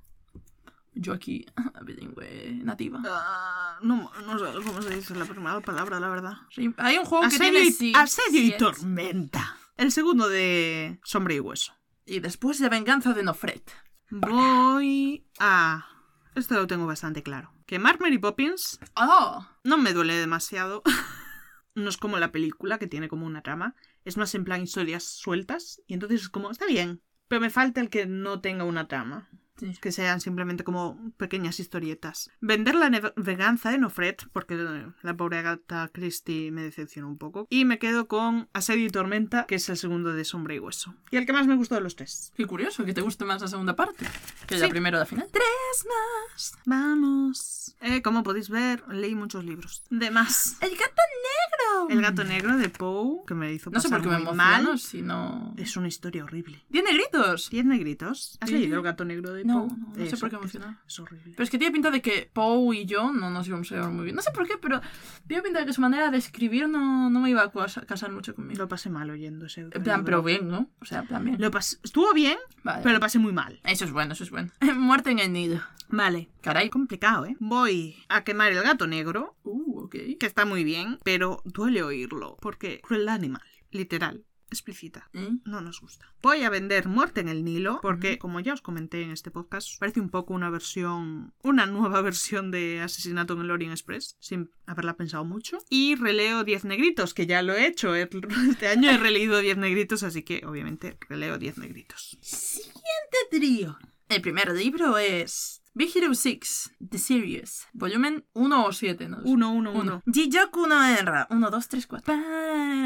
Yo aquí, bilingüe nativa. Ah, no, no sé cómo se dice la primera palabra, la verdad. Sí, Hay un juego que tiene y, asedio y tormenta. El segundo de Sombra y Hueso. Y después de Venganza de Nofret. Voy a... Esto lo tengo bastante claro. Que Mary Poppins ¡Oh! no me duele demasiado. no es como la película, que tiene como una trama. Es más en plan historias sueltas. Y entonces es como, está bien. Pero me falta el que no tenga una trama. Sí. Que sean simplemente como pequeñas historietas. Vender la venganza de Nofret, porque eh, la pobre Agatha Christie me decepcionó un poco. Y me quedo con Asedio y Tormenta, que es el segundo de Sombra y Hueso. Y el que más me gustó de los tres. Qué curioso que te guste más la segunda parte que Sí. la primera o la final. Tres más. Vamos. Eh, como podéis ver, leí muchos libros. De más. El gato negro. El gato negro de Poe, que me hizo No sé pasar por qué me emociono, mal. si no... Es una historia horrible. Tiene gritos. ¿Diez negritos? ¿Has Sí. leído el gato negro de No, Poe? no, no sé por qué me es- horrible. Pero es que tiene pinta de que Poe y yo no nos íbamos a llevar muy bien. No sé por qué, pero tiene pinta de que su manera de escribir no, no me iba a casa- casar mucho conmigo. Lo pasé mal oyendo ese. En plan, pero bien, ¿no? O sea, en plan bien. Lo pas- Estuvo bien, Vale. pero lo pasé muy mal. Eso es bueno, eso es bueno. Muerte en el nido. Vale. Caray. Complicado, ¿eh? Voy a quemar el gato negro, Uh, ok. que está muy bien, pero duele oírlo, porque crueldad animal, literal, explícita. ¿Eh? No nos gusta. Voy a vender Muerte en el Nilo, porque, como ya os comenté en este podcast, parece un poco una versión, una nueva versión de Asesinato en el Orient Express, sin haberla pensado mucho. Y releo 10 negritos, que ya lo he hecho. he- Este año he releído 10 negritos, así que, obviamente, releo 10 negritos. Siguiente trío. El primer libro es Big Hero 6, The Series, volumen 1 o 7, ¿no? 1, 1, 1. Uno. Jijoku no Enra. 1, 2, 3, 4.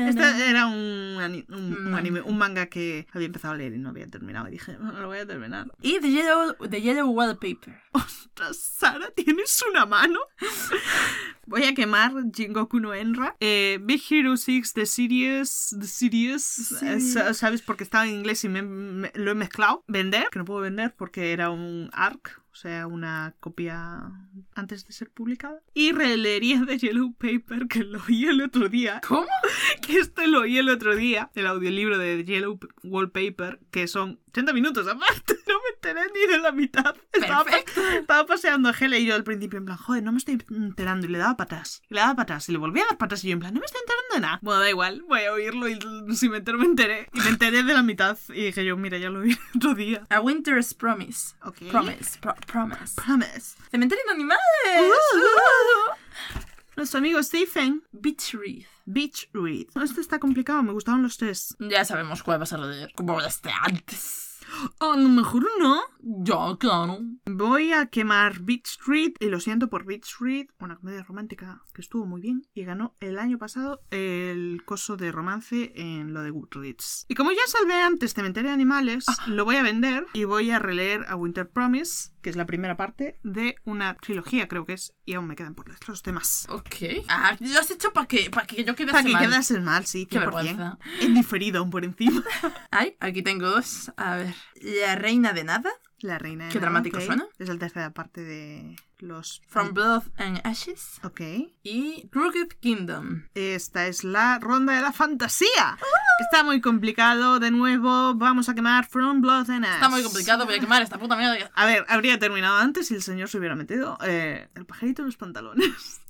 Este era un, ani- un- un Manga. anime, un manga que había empezado a leer y no había terminado. Y dije, "No lo voy a terminar. Y The Yellow, the Yellow Wallpaper. Ostras, Sara, ¿tienes una mano? Voy a quemar Jingoku no Enra. Eh, Big Hero 6, The Series. The Series. eh, sa- ¿Sabes? Porque estaba en inglés y me, me- lo he mezclado. Vender, que no puedo vender porque era un ARC. O sea, una copia antes de ser publicada. Y releería de Yellow Paper, que lo oí el otro día. ¿Cómo? Que este lo oí el otro día. El audiolibro de Yellow Wallpaper, que son 80 minutos aparte. Enteré ni de la mitad. Estaba, estaba paseando a Gela y yo al principio en plan, joder, no me estoy enterando. Y le daba patas. Y le daba patas. Y le volvía a dar patas. Y yo en plan, no me estoy enterando de nada. Bueno, da igual. Voy a oírlo y si me entero, me enteré. Y me enteré de la mitad. Y dije yo, mira, ya lo el otro día. A Winter's Promise. Ok. Promise. pro- promise. Promise. Cementerio de animales. Uh. Nuestro amigo Stephen. Beach Wreath. Beach Read. Este está complicado. Me gustaron los tres. Ya sabemos cuál vas a leer. Como este antes. A lo mejor no. Ya, claro. Voy a quemar Beach Street y lo siento por Beach Street, una comedia romántica que estuvo muy bien y ganó el año pasado el coso de romance en lo de Goodreads. Y como ya salvé antes Cementerio de Animales, lo voy a vender y voy a releer a Winter Promise, que es la primera parte de una trilogía, creo que es, y aún me quedan por leer los demás. Ok. Ah, lo has hecho para que, para que yo quedase Para que mal. quedases mal, sí, Qué 100%. vergüenza. En diferido aún por encima. Ay, aquí tengo dos. A ver. La reina de nada. La reina de Qué Nada, dramático ok. suena. Es la tercera parte de los... From Blood and Ashes. Ok. Y Crooked Kingdom. Esta es la ronda de la fantasía. Está muy complicado. De nuevo, vamos a quemar From Blood and Ash. Está muy complicado, voy a quemar esta puta mierda. A ver, habría terminado antes si el señor se hubiera metido eh, el pajarito en los pantalones.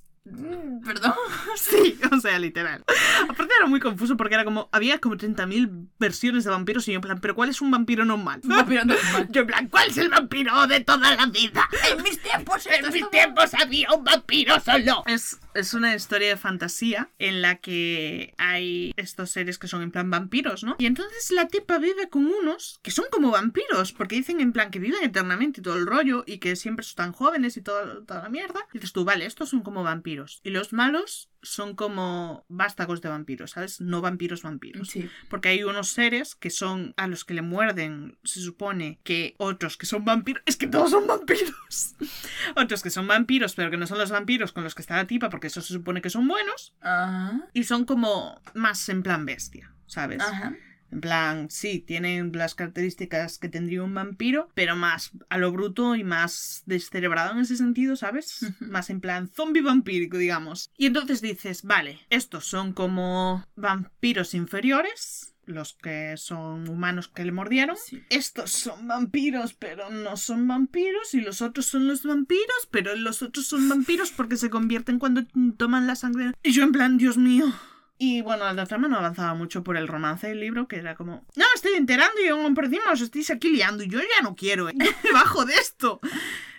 Perdón. Sí, o sea, literal. Aparte era muy confuso porque era como, había como 30.000 versiones de vampiros y yo en plan, pero ¿cuál es un vampiro normal? Un vampiro normal. Yo en plan, ¿cuál es el vampiro de toda la vida? En mis tiempos, En mis tiempos había un vampiro solo. Es, es una historia de fantasía en la que hay estos seres que son en plan vampiros, ¿no? Y entonces la tipa vive con unos que son como vampiros, porque dicen en plan que viven eternamente y todo el rollo y que siempre están jóvenes y toda, toda la mierda. Y dices tú, vale, estos son como vampiros. Y los malos son como vástagos de vampiros, ¿sabes? No vampiros vampiros. Sí. Porque hay unos seres que son a los que le muerden, se supone que otros que son vampiros. Es que todos son vampiros. otros que son vampiros, pero que no son los vampiros con los que está la tipa, porque eso se supone que son buenos. Ajá. Y son como más en plan bestia, ¿sabes? Ajá. En plan, sí, tienen las características que tendría un vampiro, pero más a lo bruto y más descerebrado en ese sentido, ¿sabes? Más en plan zombie vampírico, digamos. Y entonces dices, vale, estos son como vampiros inferiores. los que son humanos que le mordieron. Sí. Estos son vampiros, pero no son vampiros. Y los otros son los vampiros, pero los otros son vampiros porque se convierten cuando toman la sangre. Y yo en plan, Dios mío. Y bueno, la trama no avanzaba mucho por el romance del libro, que era como, no, me estoy enterando y aún por encima os estáis aquí liando y yo ya no quiero, ¿eh? bajo de esto.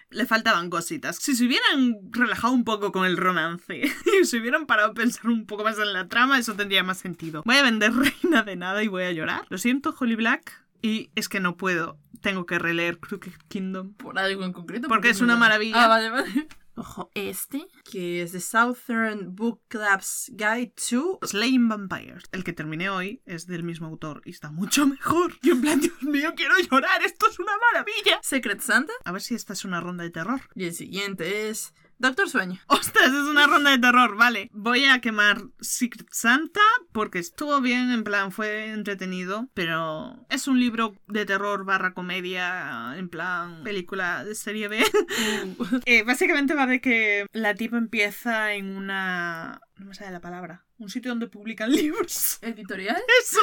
Le faltaban cositas. Si se hubieran relajado un poco con el romance y se hubieran parado a pensar un poco más en la trama, eso tendría más sentido. Voy a vender reina de nada y voy a llorar. Lo siento, Holly Black. Y es que no puedo. Tengo que releer Crooked Kingdom. Por algo en concreto. Porque es una maravilla. Ah, vale, vale. Ojo, este, que es The Southern Book Club's Guide to... Slaying Vampires. El que terminé hoy es del mismo autor y está mucho mejor. Yo en plan, Dios mío, quiero llorar. Esto es una maravilla. Secret Santa. A ver si esta es una ronda de terror. Y el siguiente es Doctor Sueño. Ostras, es una ronda de terror, vale. Voy a quemar Secret Santa porque estuvo bien, en plan, fue entretenido, pero es un libro de terror barra comedia, en plan, película de serie B. Eh, básicamente va de que la tipa empieza en una... No me sale la palabra. Un sitio donde publican libros. ¿Editorial? Eso.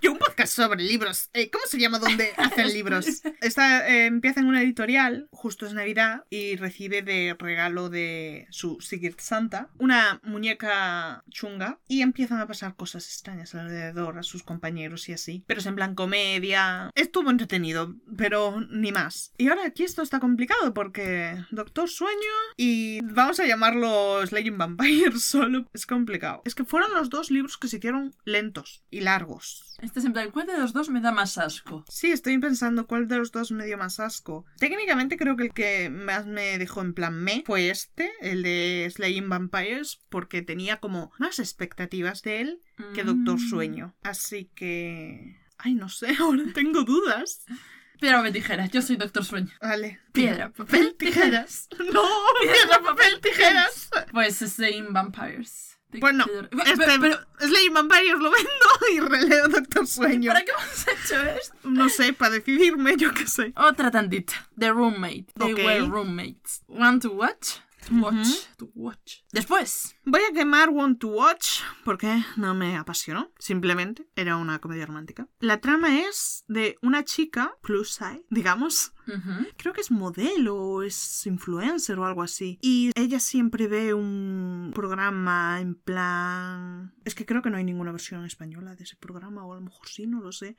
Yo un podcast sobre libros. Eh, ¿Cómo se llama donde hacen libros? Esta eh, empieza en una editorial, justo es Navidad, y recibe de regalo de su Secret Santa una muñeca chunga y empiezan a pasar cosas extrañas alrededor a sus compañeros y así. Pero es en plan comedia. Estuvo entretenido, pero ni más. Y ahora aquí esto está complicado porque Doctor Sueño y vamos a llamarlo Slaying Vampire solo. Es complicado. Es que fueron los dos libros que se hicieron lentos y largos. Este es en plan, ¿cuál de los dos me da más asco? Sí, estoy pensando cuál de los dos me dio más asco. Técnicamente creo que el que más me dejó en plan me fue este, el de Slaying Vampires, porque tenía como más expectativas de él que Doctor Mm. Sueño. Así que... Ay, no sé, ahora tengo dudas. Piedra, papel, tijeras. Yo soy Doctor Sueño. Vale. Piedra, papel, tijeras. No, piedra, papel, tijeras. Pues Slaying Vampires. No, Pero- este, pero- Vampires lo vendo y releo Doctor Sueño. ¿Para qué hemos hecho esto? No sé, para decidirme, yo qué sé. Otra tantita. The Roommate. They Ok. were roommates. Want to watch? To watch. To watch. Después. Voy a quemar Want to Watch porque no me apasionó. Simplemente era una comedia romántica. La trama es de una chica, plus size, digamos. Ujú. Creo que es modelo o es influencer o algo así. Y ella siempre ve un programa en plan... Es que creo que no hay ninguna versión española de ese programa o a lo mejor sí, no lo sé.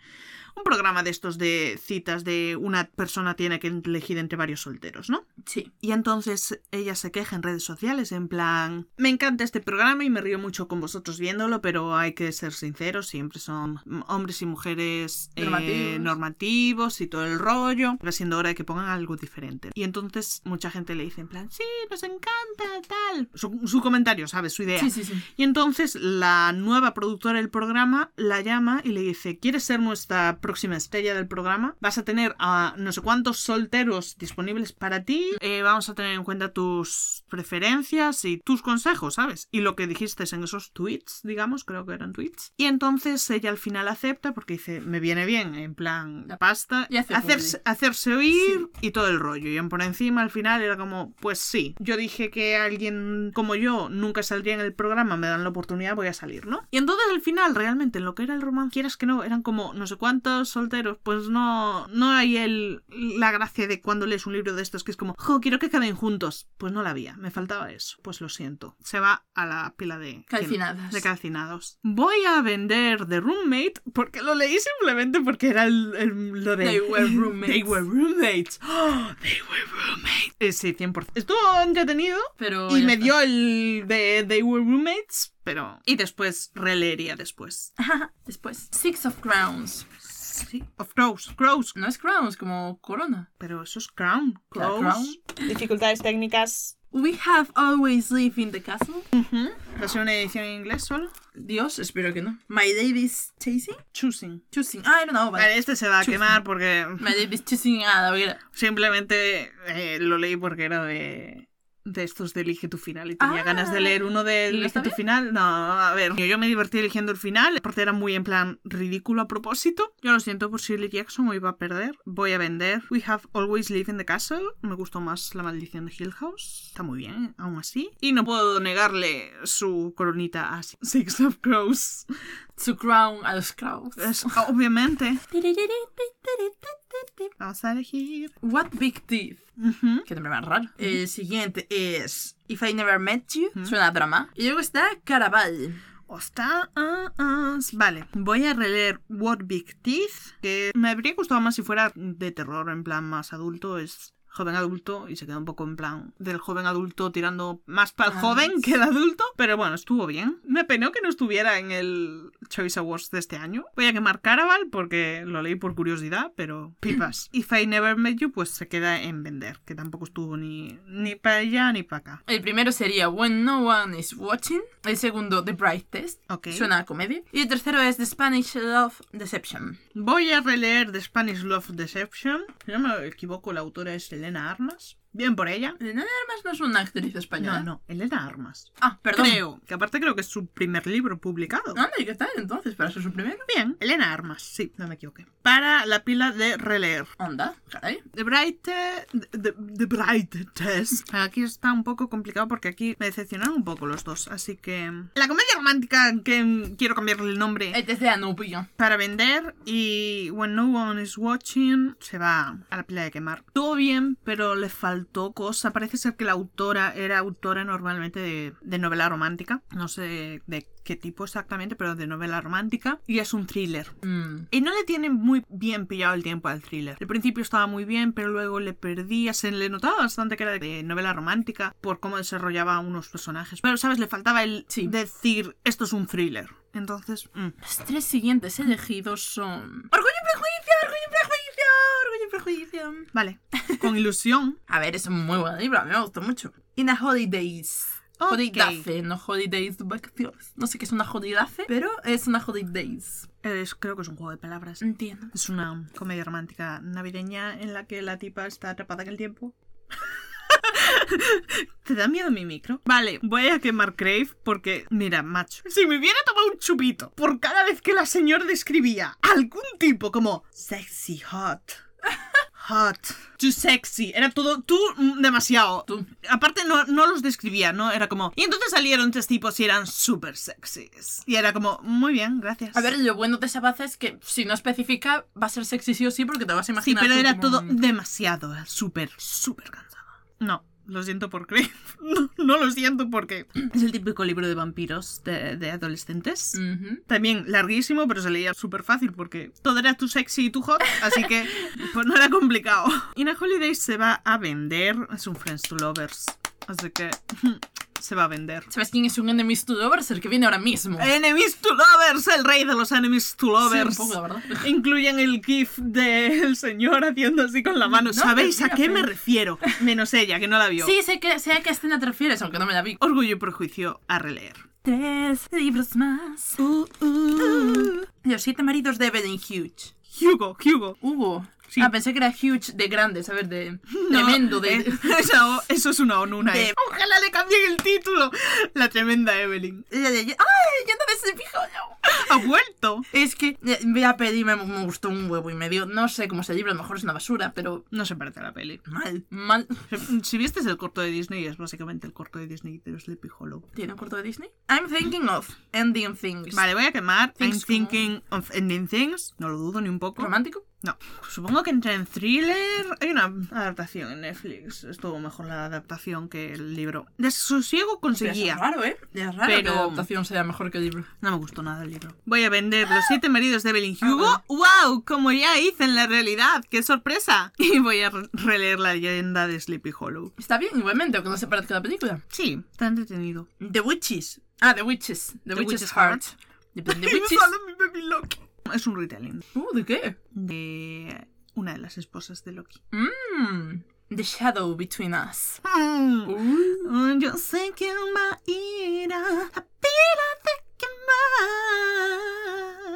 Un programa de estos de citas de una persona tiene que elegir entre varios solteros, ¿no? Sí. Y entonces ella se queja en redes sociales en plan, me encanta este programa y me río mucho con vosotros viéndolo, pero hay que ser sinceros, siempre son hombres y mujeres eh, Normativos. normativos y todo el rollo. Va siendo hora de que pongan algo diferente. Y entonces mucha gente le dice en plan, sí, nos encanta, tal. Su, su comentario, ¿sabes? Su idea. Sí, sí, sí. Y entonces la nueva productora del programa la llama y le dice, ¿quieres ser nuestra próxima estrella del programa? Vas a tener a no sé cuántos solteros disponibles para ti, eh, vamos a tener en cuenta tus preferencias y tus consejos, ¿sabes? Y lo que dijiste en esos tweets, digamos, creo que eran tweets. Y entonces ella al final acepta porque dice, me viene bien, en plan, La pasta, Y hace hacerse, hacerse oír y todo el rollo. Y por encima al final era como, pues sí, yo dije que alguien como yo nunca saldría en el programa, me dan la oportunidad, voy a salir, ¿no? Y entonces al final, realmente, en lo que era el romance, quieras que no, eran como no sé cuántos solteros, pues no, no hay el, la gracia de cuando lees un libro de estos que es como, jo, quiero que queden juntos. Pues no la había, me faltaba eso. Pues lo siento. Se va a la pila de... Calcinadas. De calcinados. Voy a vender The Roommate porque lo leí simplemente porque era el, el- lo de... They were roommates. They were roommates. Oh, they were roommates. Eh, sí, 100%. Estuvo entretenido Pero. y me está. dio el de They were roommates, pero... Y después releería después. Después. Six of Crowns. Sí. Of Crows. Crows. No es Crowns, como corona. Pero eso es Crown. Crows. Crown. Dificultades técnicas. We have always lived in the castle. Ujú. ¿Va a ser una edición en inglés solo? Dios, espero que no. My Davis chasing? Choosing. Choosing. Ah, no, vale. Vale, este se va a Choosing. quemar porque My Davis choosing a la hoguera. simplemente eh, lo leí porque era de de estos de Elige tu final y tenía Ah, ganas de leer uno de ¿y Elige tu final. No, a ver, yo me divertí eligiendo el final, porque era muy en plan ridículo a propósito. Yo lo siento por Shirley Jackson, hoy va a perder. Voy a vender We Have Always Lived in the Castle. Me gustó más La Maldición de Hill House. Está muy bien, aún así. Y no puedo negarle su coronita a Six of Crows. Su crown a los crows. Es, obviamente. Vamos a elegir. What Big Teeth. Ujú. Qué nombre más raro. El siguiente es If I Never Met You. Suena a drama. Y luego está Caraval. Ostras, vale, voy a releer What Big Teeth, que me habría gustado más si fuera de terror, en plan más adulto, es joven adulto y se queda un poco en plan del joven adulto tirando más para el Ah, joven sí. que el adulto, pero bueno, estuvo bien. Me penó que no estuviera en el Choice Awards de este año. Voy a quemar Caraval porque lo leí por curiosidad, pero pipas. If I Never Met You pues se queda en vender, que tampoco estuvo ni, ni para allá ni para acá. El primero sería When No One Is Watching. El segundo, The Bright Test. Ok. Suena a comedia. Y el tercero es The Spanish Love Deception. Voy a releer The Spanish Love Deception. Si no me equivoco, la autora es Elena Armas. Bien por ella. Elena Armas no es una actriz española. No, no, Elena Armas. Ah, perdón. Creo, que aparte creo que es su primer libro publicado. Anda, ¿y qué tal entonces? ¿Para ser su primero? Bien, Elena Armas, sí, no me equivoqué. Para la pila de releer. Anda, caray. The Bright, the, the Bright Test. Aquí está un poco complicado porque aquí me decepcionaron un poco los dos. Así que la comedia romántica que quiero cambiarle el nombre es de Anubio. para vender y When No One Is Watching se va a la pila de quemar. Estuvo bien, pero le faltó cosa. Parece ser que la autora era autora normalmente de, de novela romántica. No sé de qué tipo exactamente, pero de novela romántica. Y es un thriller. Mm. Y no le tiene muy bien pillado el tiempo al thriller. Al principio estaba muy bien, pero luego le perdía. Se le notaba bastante que era de novela romántica por cómo desarrollaba unos personajes. Pero, ¿sabes? Le faltaba el Sí. decir esto es un thriller. Entonces, mm. Los tres siguientes elegidos son... Orgullo y prejuicio, orgullo y prejuicio, orgullo y prejuicio. vale. Con ilusión. A ver, es un muy buen libro, a mí me gustó mucho. In a Holidays. Ok. Holidaze, no Holidays de vacaciones. No sé qué es una holidaze, pero es una Holidays. Es- creo que es un juego de palabras. Entiendo. Es una comedia romántica navideña en la que la tipa está atrapada en el tiempo. ¿Te da miedo mi micro? Vale, voy a quemar Crave porque, mira, macho, si me hubiera tomado un chupito por cada vez que la señora describía algún tipo como sexy, hot, hot, too sexy, era todo tú mm, demasiado. Tú. Aparte no, no los describía, ¿no? Era como... Y entonces salieron tres tipos y eran súper sexys. Y era como, muy bien, gracias. A ver, lo bueno de esa baza es que si no especifica, va a ser sexy sí o sí porque te vas a Sí, imaginar. pero tú era todo demasiado, súper, súper cansado. No, lo siento por Crave. No, no lo siento porque es el típico libro de vampiros de, de adolescentes. También larguísimo, pero se leía súper fácil porque todo era too sexy y too hot, así que pues no era complicado. In a Holiday se va a vender, es un Friends to Lovers, así que se va a vender. ¿Sabes quién es un enemies to lovers? El que viene ahora mismo. Enemies to Lovers, el rey de los Enemies to Sí, un Lovers. poco, la verdad. Incluyen el gif del señor haciendo así con la mano. No, ¿Sabéis a qué pero- me refiero? Menos ella, que no la vio. Sí, sé, que, sé a qué escena te refieres, aunque no me la vi. Orgullo y prejuicio a releer. Tres libros más. Uh, uh. Los siete maridos de Evelyn Hughes. Hugo, Hugo. Hugo. Sí. Ah, pensé que era Huge de grande, ¿sabes? De No, tremendo, de... eh, eso es una onuna. De- eh. Ojalá le cambien el título. La tremenda Evelyn. ¡Ay! Yo no fijo, no. Ha vuelto. Es que eh, voy a pedir, me, me gustó un huevo y medio. No sé cómo se libro, a lo mejor es una basura, pero No se parece a la peli. mal, mal. Si viste el corto de Disney, es básicamente el corto de Disney de Sleepy Hollow. ¿Tiene un corto de Disney? I'm thinking of ending things. Vale, voy a quemar. I'm como- thinking of ending things. No lo dudo ni un poco. ¿Romántico? No, supongo que entre en thriller hay una adaptación en Netflix. Estuvo mejor la adaptación que el libro. Desosiego conseguía. Es raro, ¿eh? Es raro Pero- que la adaptación sea mejor que el libro. No me gustó nada el libro. Voy a vender Los siete maridos de Evelyn Ah, Hugo. ¡Wow! Como ya hice en la realidad. ¡Qué sorpresa! Y voy a re- releer la leyenda de Sleepy Hollow. Está bien, igualmente, aunque no se parezca a la película. Sí, está entretenido. The Witches. Ah, The Witches. The, The Witches, Witch's Heart. The, The me Witches. Es un retelling Uh, ¿de qué? de una de las esposas de Loki. Mmm. The Shadow Between Us. Mm. Uh. Yo sé que va a ir a la pila de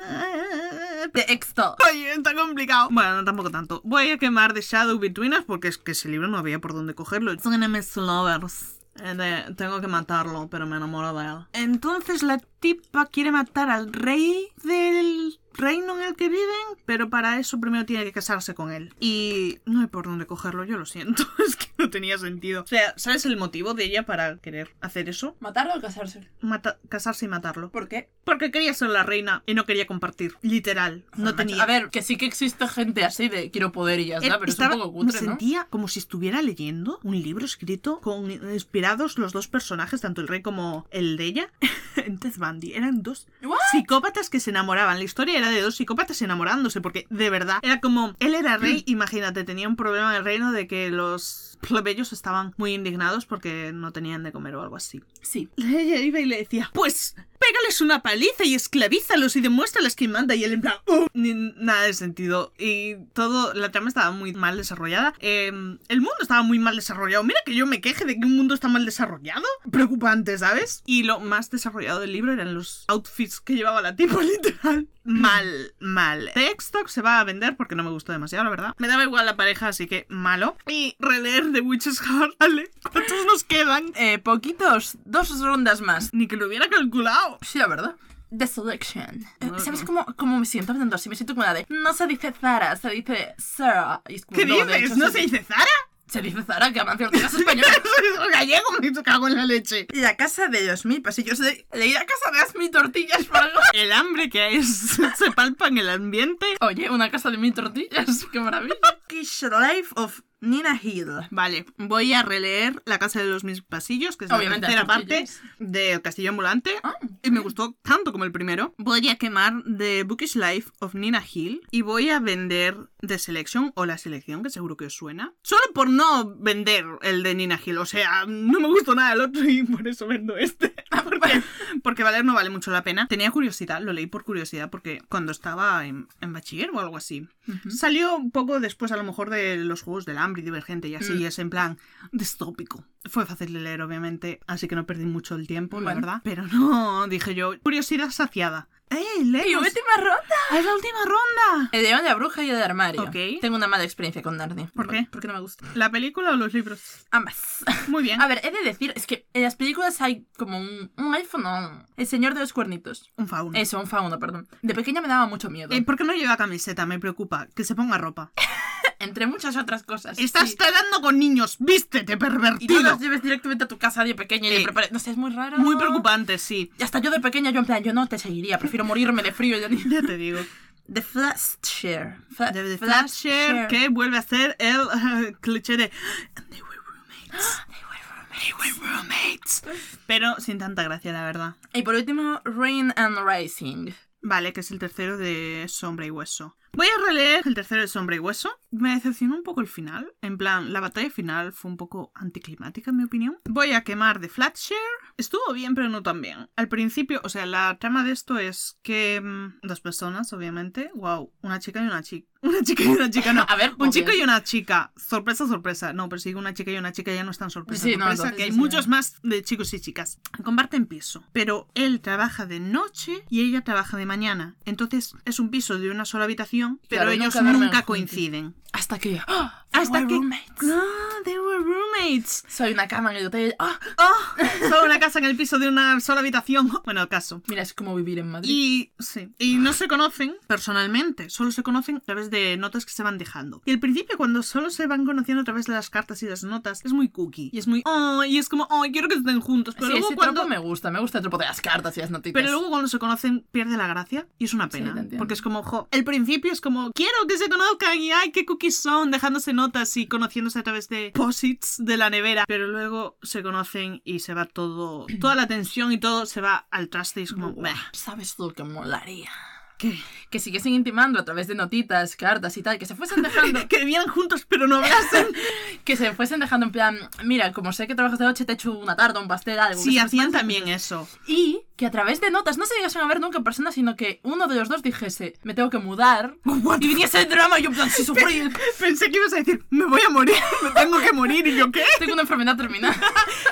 quemar. The Extol. Oye, está complicado. Bueno, tampoco tanto. Voy a quemar The Shadow Between Us porque es que ese libro no había por dónde cogerlo. Son enemies lovers. eh, de, tengo que matarlo, pero me enamoro de él. Entonces la tipa quiere matar al rey del reino en el que viven, pero para eso primero tiene que casarse con él. Y no hay por dónde cogerlo, yo lo siento, es que no tenía sentido. O sea, ¿sabes el motivo de ella para querer hacer eso? ¿Matarlo o casarse? Mata- casarse y matarlo. ¿Por qué? Porque quería ser la reina y no quería compartir. Literal, no tenía. A ver, que sí que existe gente así de quiero poder y ya está, Eh, pero estaba- es un poco me cutre, ¿no? sentía como si estuviera leyendo un libro escrito con inspirados los dos personajes, tanto el rey como el de ella, en Ted Bundy. Eran dos What? psicópatas que se enamoraban. La historia era de dos psicópatas enamorándose, porque de verdad era como él era rey, imagínate, tenía un problema en el reino de que los plebeyos estaban muy indignados porque no tenían de comer o algo así. Sí. Ella iba y le decía, pues pégales una paliza y esclavízalos y demuéstrales quién manda. Y él en plan, ni nada de sentido. Y todo, la trama estaba muy mal desarrollada. Eh, el mundo estaba muy mal desarrollado. Mira que yo me queje de que un mundo está mal desarrollado. Preocupante, ¿sabes? Y lo más desarrollado del libro eran los outfits que llevaba la tipa, literal. Mal, mal. Texto se va a vender porque no me gustó demasiado, la verdad. Me daba igual la pareja, así que malo. Y releer The Witch's Heart, ¿vale? ¿Cuántos nos quedan? Eh, poquitos, dos rondas más. Ni que lo hubiera calculado. Sí, la verdad. The Selection. No, ¿Sabes no. cómo, cómo me siento hablando así? Me siento como la de. No se dice Zara, se dice Sarah. Y es como, ¿Qué no, dices? hecho, ¿No se dice Zara? Se dice Zara, que Amancio Ortega es española. Es gallego, me cago en la leche. La casa de los mil pasillos de... Leí la casa de las mil tortillas por algo. El hambre que es, se palpa en el ambiente. Oye, una casa de mil tortillas. Qué maravilla. Kish Life of Nina Hill. Vale, voy a releer La Casa de los Mis Pasillos, que es la Obviamente, tercera las parte de Castillo Ambulante. Ah, Y me gustó tanto como el primero. Voy a quemar The Bookish Life of Nina Hill. Y voy a vender The Selection o La Selección, que seguro que os suena. Solo por no vender el de Nina Hill. O sea, no me gustó nada el otro y por eso vendo este. Porque, porque valer no vale mucho la pena. Tenía curiosidad, lo leí por curiosidad, porque cuando estaba en, en bachiller o algo así. Salió un poco después, a lo mejor, de los juegos del hambre y divergente y así. Mm. Y es en plan distópico. Fue fácil de leer, obviamente, así que no perdí mucho el tiempo, la verdad. Pero no, dije yo, curiosidad saciada. ¡Eh, Y leemos! última ronda. ¡Es la última ronda! El león de la bruja y el armario. Ok. Tengo una mala experiencia con Narnia. ¿Por qué? Porque no me gusta. ¿La película o los libros? Ambas. Muy bien. A ver, he de decir, es que en las películas hay como un, un iPhone o El Señor de los Cuernitos. Un fauno. Eso, un fauno, perdón. De pequeña me daba mucho miedo. Eh, ¿Por qué no lleva camiseta? Me preocupa. Que se ponga ropa. Entre muchas otras cosas. Estás Sí. talando con niños. Vístete, Y no pervertido. los lleves directamente a tu casa de pequeña y Eh, le prepares. No sé, es muy raro. Muy preocupante, sí. Y hasta yo de pequeña, yo en plan, yo no te seguiría, prefiero morirme de frío. Yo ni- Ya te digo. The Flash Share. Fla- De, de Flash Flasher, Share. que vuelve a ser el cliché de. And they were roommates. They were roommates. Pero sin tanta gracia, la verdad. Y por último, Rain and Rising. Vale, que es el tercero de Sombra y Hueso. Voy a releer el tercero de Sombra y Hueso. Me decepcionó un poco el final. En plan, la batalla final fue un poco anticlimática, en mi opinión. Voy a quemar de Flatshare. Estuvo bien, pero no tan bien. Al principio, o sea, la trama de esto es que mm, dos personas, obviamente. Wow, una chica y una chica. Una chica y una chica, no. A ver, un obvio. chico y una chica. Sorpresa, sorpresa. No, pero si digo una chica y una chica ya no es tan sorpresa, Sí, no, sorpresa, entonces que hay sí, sí. muchos más de chicos y chicas. Comparten piso, pero él trabaja de noche y ella trabaja de mañana. Entonces es un piso de una sola habitación, pero Claro, ellos nunca nunca coinciden. Hasta que. ¡Ah! Hasta were que... roommates. Ah, they were roommates. Soy una cama en el hotel. ¡Ah! Oh, solo una casa en el piso de una sola habitación. Bueno, caso. Mira, es como vivir en Madrid. Y sí, y no se conocen personalmente, solo se conocen a través de notas que se van dejando. Y al principio cuando solo se van conociendo a través de las cartas y las notas, es muy cookie y es muy oh, y es como, "Oh, quiero que estén juntos", pero sí, luego ese cuando tropo me gusta. Me gusta el tropo de las cartas y las notitas. pero luego cuando se conocen pierde la gracia y es una Sí, pena. entiendo. porque es como, jo, el principio es como, quiero que se conozcan y ay, qué cookies son, dejándose notas y conociéndose a través de posits de la nevera. Pero luego se conocen y se va todo, toda la tensión y todo se va al traste y es como, "Bah, ¿Sabes lo que molaría? ¿qué? Que siguiesen intimando a través de notitas, cartas y tal. Que se fuesen dejando. que vivían juntos pero no hablasen. que se fuesen dejando en plan. Mira, como sé que trabajas de noche, te echo una tarta, un pastel, algo. Sí, hacían también eso. Y que a través de notas no se llegasen a ver nunca en persona, sino que uno de los dos dijese, me tengo que mudar, What y viniese el drama y yo en plan, sí, sufrir, Pensé que ibas a decir, me voy a morir, me tengo que morir, y yo, ¿qué? tengo una enfermedad terminal.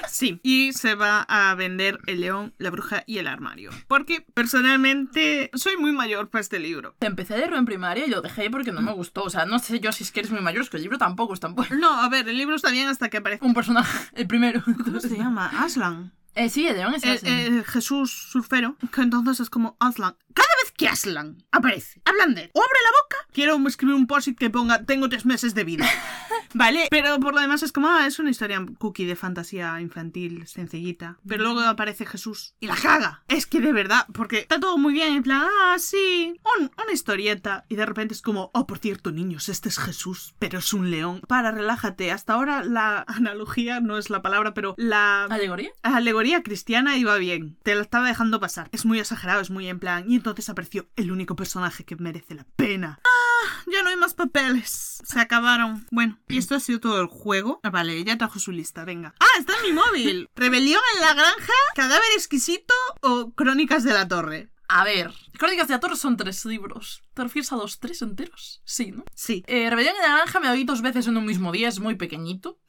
Sí, y se va a vender El León, la Bruja y el Armario. Porque personalmente soy muy mayor para este libro. Empecé a leerlo en primaria y lo dejé porque no me gustó. O sea, no sé yo si es que eres muy mayor, es que el libro tampoco es tan bueno. No, a ver, el libro está bien hasta que aparece. Un personaje, el primero. ¿Cómo se llama? Aslan. Eh, sí, el león es Aslan. el Jesús surfero, que entonces es como Aslan. Cada que Aslan aparece, hablan de él, o abre la boca, quiero escribir un post que ponga tengo tres meses de vida. vale, pero por lo demás es como, ah, es una historia cookie de fantasía infantil, sencillita. Pero luego aparece Jesús y la caga. Es que de verdad, porque está todo muy bien, en plan, ah, sí, un- una historieta. Y de repente es como, oh, por cierto, niños, este es Jesús, pero es un león. Para, relájate. Hasta ahora la analogía no es la palabra, pero la ¿Alegoría? alegoría cristiana iba bien. Te la estaba dejando pasar. Es muy exagerado, es muy en plan. Y entonces el único personaje que merece la pena. Ah, ya no hay más papeles. Se acabaron. Bueno, y esto ha sido todo el juego. Ah, vale, ya trajo su lista, venga. Ah, está en mi móvil. Rebelión en la granja, cadáver exquisito o crónicas de la torre. A ver, Crónicas de Ator son tres libros. ¿Te refieres a los tres enteros? Sí, ¿no? Sí. Eh, Rebelión en la Granja me oí dos veces en un mismo día, es muy pequeñito.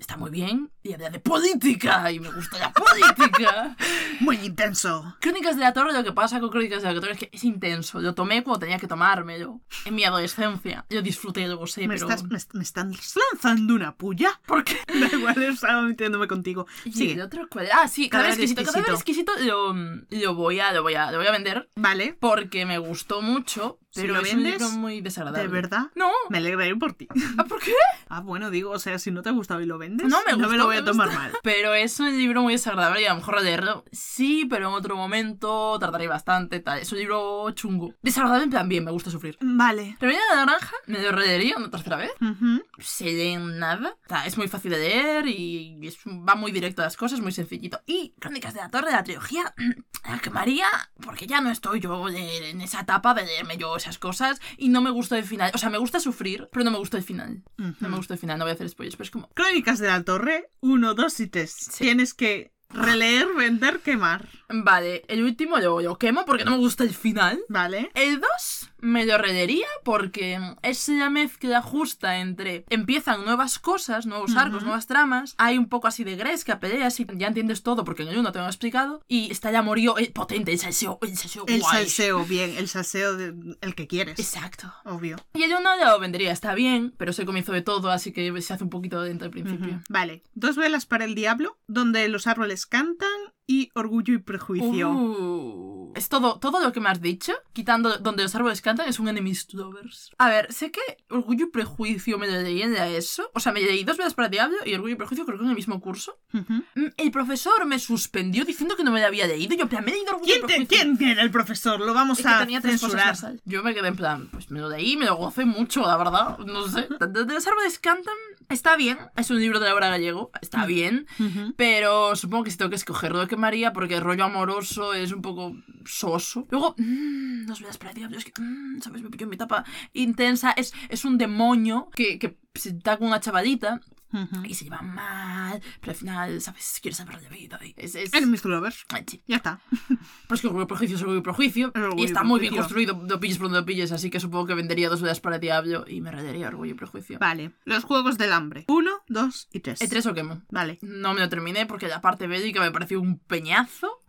Está muy bien. Y habla de política. Y me gusta la política. Muy intenso. Crónicas de la Torre, lo que pasa con Crónicas de la Torre es que es intenso. Lo tomé cuando tenía que tomármelo. En mi adolescencia. Yo disfruté, lo sé, ¿Me, pero... estás, me, me están lanzando una puya? ¿Por qué? Da igual, estaba metiéndome contigo. Sí, el otro era? Ah, sí, cada vez exquisito. Cada vez exquisito. exquisito lo, lo voy a, lo voy a, lo voy a vender Vale. Porque me gustó mucho, Si pero lo es un vendes, libro muy desagradable. ¿De verdad? No. Me alegraré por ti. ¿Ah, ¿Por qué? Ah, bueno, digo, o sea, si no te ha gustado y lo vendes, No me no me gustó, lo voy a tomar gustó. mal. Pero es un libro muy desagradable y a lo mejor leerlo sí, pero en otro momento tardaré bastante, tal. Es un libro chungo. Desagradable en plan bien, me gusta sufrir. Vale. Rebelión de la Naranja, me lo releería una tercera vez. Ujú. Se lee en nada. O sea, es muy fácil de leer y es- va muy directo a las cosas, muy sencillito. Y Crónicas de la Torre de la trilogía, la quemaría porque ya no estoy yo de- en esa etapa de leerme yo esas cosas y no me gusta el final. O sea, me gusta sufrir, pero no me gusta el final. No me gusta el final, no voy a hacer spoilers, pero es como... Crónicas de la Torre, 1, 2 y 3. Tienes que releer, vender, quemar. Vale, el último lo, lo quemo porque no me gusta el final. Vale. El 2 me lo releería porque es la mezcla justa entre empiezan nuevas cosas, nuevos arcos, nuevas tramas, hay un poco así de gresca, peleas y ya entiendes todo porque en el 1 te lo he explicado y está ya murió el potente, el salseo, el salseo El guay. salseo, bien. El salseo de, el que quieres. Exacto. Obvio. Y el 1 lo vendería, está bien, pero es el comienzo de todo, así que se hace un poquito lento al principio. Vale. Dos velas para el diablo, donde los árboles cantan y orgullo y prejuicio. Uh, es todo, todo lo que me has dicho, quitando donde los árboles cantan, es un enemies to lovers. A ver, sé que Orgullo y Prejuicio me lo leí en la ESO. O sea, me leí dos veces para el diablo y Orgullo y Prejuicio creo que en el mismo curso. Mm, El profesor me suspendió diciendo que no me lo había leído. Yo, en plan, me he leído Orgullo ¿Quién, y te, Prejuicio. ¿Quién era el profesor? Lo vamos Es que a tres cosas censurar. ahí. Yo me quedé en plan, pues me lo leí, me lo gocé mucho, la verdad. No sé. De, de los árboles cantan, está bien. Es un libro de la obra gallego, está bien. Pero supongo que si tengo que escogerlo de quemaría porque el rollo amoroso es un poco soso. Luego, mmm, dos vidas diablo, es que, mm, ¿sabes? Me pilló mi etapa intensa. Es, es un demonio que, que se está con una chavalita Y se lleva mal, pero al final, ¿sabes? Quiere saber de vida. y Es, es... Lovers. Ay, sí. Ya está. Pero es que Orgullo Prejuicio es Orgullo Prejuicio. Es Orgullo y y está muy bien construido, lo pilles por donde pilles, así que supongo que vendería dos vidas para el diablo y me rendería Orgullo y Prejuicio. Vale. Los juegos del hambre. Uno, dos y tres. El 3 o quemo. Vale. No me lo terminé porque la parte bélica me pareció un peñazo.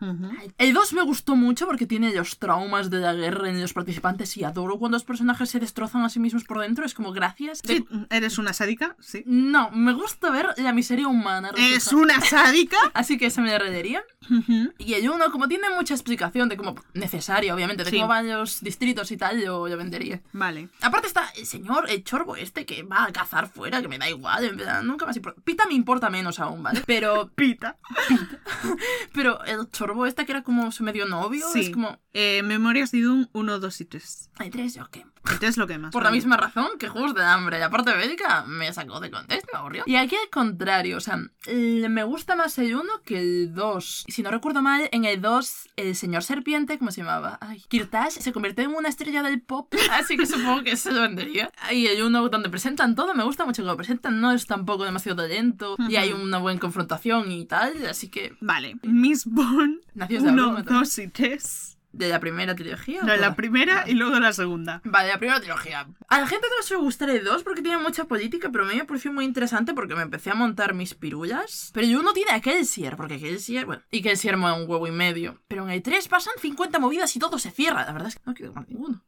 El 2 me gustó mucho porque tiene los traumas de la guerra en los participantes y adoro cuando los personajes se destrozan a sí mismos por dentro. Es como gracias. Sí, ¿Eres una sádica? Sí. No, me gusta ver la miseria humana. ¿Es una sádica? Así que ese me. Ujú. Y el 1, como tiene mucha explicación de cómo necesaria, obviamente, de Sí. cómo van los distritos y tal, yo lo vendería. Vale. Aparte está el señor, el chorbo este que va a cazar fuera, que me da igual, en verdad, nunca más importa. Pita me importa menos aún, ¿vale? Pero, Pita. pero el chorbo este que era como su medio novio, Sí. es como... Eh, Memorias de Doom 1, 2 y 3. Hay tres, ¿o qué? El 3 lo que más. Por la misma razón que Juegos de Hambre. La parte bélica me sacó de contexto, me aburrió. Y aquí al contrario, o sea, me gusta más el 1 que el 2. Y si no recuerdo mal, en el 2, el señor serpiente, ¿cómo se llamaba? Ay, Kirtash se convierte en una estrella del pop, así que supongo que se lo vendería. Y el 1 donde presentan todo, me gusta mucho que lo presentan, no es tampoco demasiado lento y hay una buena confrontación y tal, así que... Vale. Miss Bond Nacidos de 1, Abruma también. 2 y 3. ¿De la primera trilogía? o No, la toda? primera y luego la segunda. Vale, la primera trilogía. A la gente no se le gustará el 2 porque tiene mucha política, pero a mí me pareció muy interesante porque me empecé a montar mis pirullas. Pero el 1 tiene a Kelsier, porque Kelsier, bueno, y Kelsier mola un huevo y medio. Pero en el 3 pasan 50 movidas y todo se cierra. La verdad es que no quiero ninguno.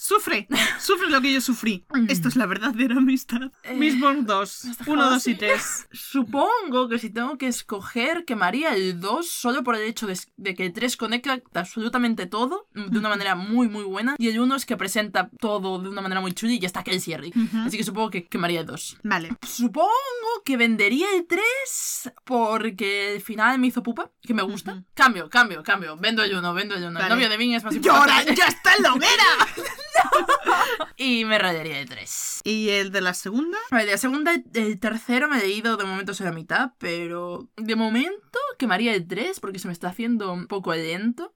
Sufre, sufre lo que yo sufrí. Esto es la verdadera amistad. Eh, Mistborn 2. ¿me has dejado 1, 2 y así? 3. Supongo que si tengo que escoger, quemaría el 2 solo por el hecho de, de que el 3 conecta absolutamente todo de una manera muy, muy buena. Y el 1 es que presenta todo de una manera muy chula y ya está Kelsier. Así que supongo que quemaría el 2. Vale. Supongo que vendería el 3 porque el final me hizo pupa, que me gusta. Cambio, cambio, cambio. Vendo el 1, vendo el 1. Vale. El novio de Vin es más ¡Llora! importante. ¡Ya está en la hoguera! Y me rayaría el 3. ¿Y el de la segunda? Vale, la segunda, el tercero me he leído de momento soy la mitad, pero de momento quemaría el 3 porque se me está haciendo un poco lento.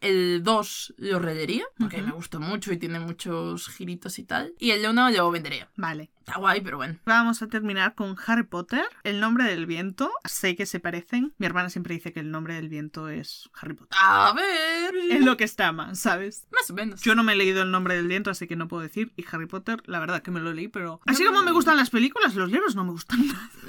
El 2 lo rayaría porque me gustó mucho y tiene muchos giritos y tal. Y el 1 lo vendería. Vale. Está guay, pero bueno. Vamos a terminar con Harry Potter, El nombre del viento. Sé que se parecen. Mi hermana siempre dice que el nombre del viento es Harry Potter. A ver. Es lo que está más, ¿sabes? Más o menos. Yo no me he leído El nombre del viento, así que no puedo decir. Y Harry Potter, la verdad que me lo leí, pero... Así como me gustan las películas, los libros no me gustan.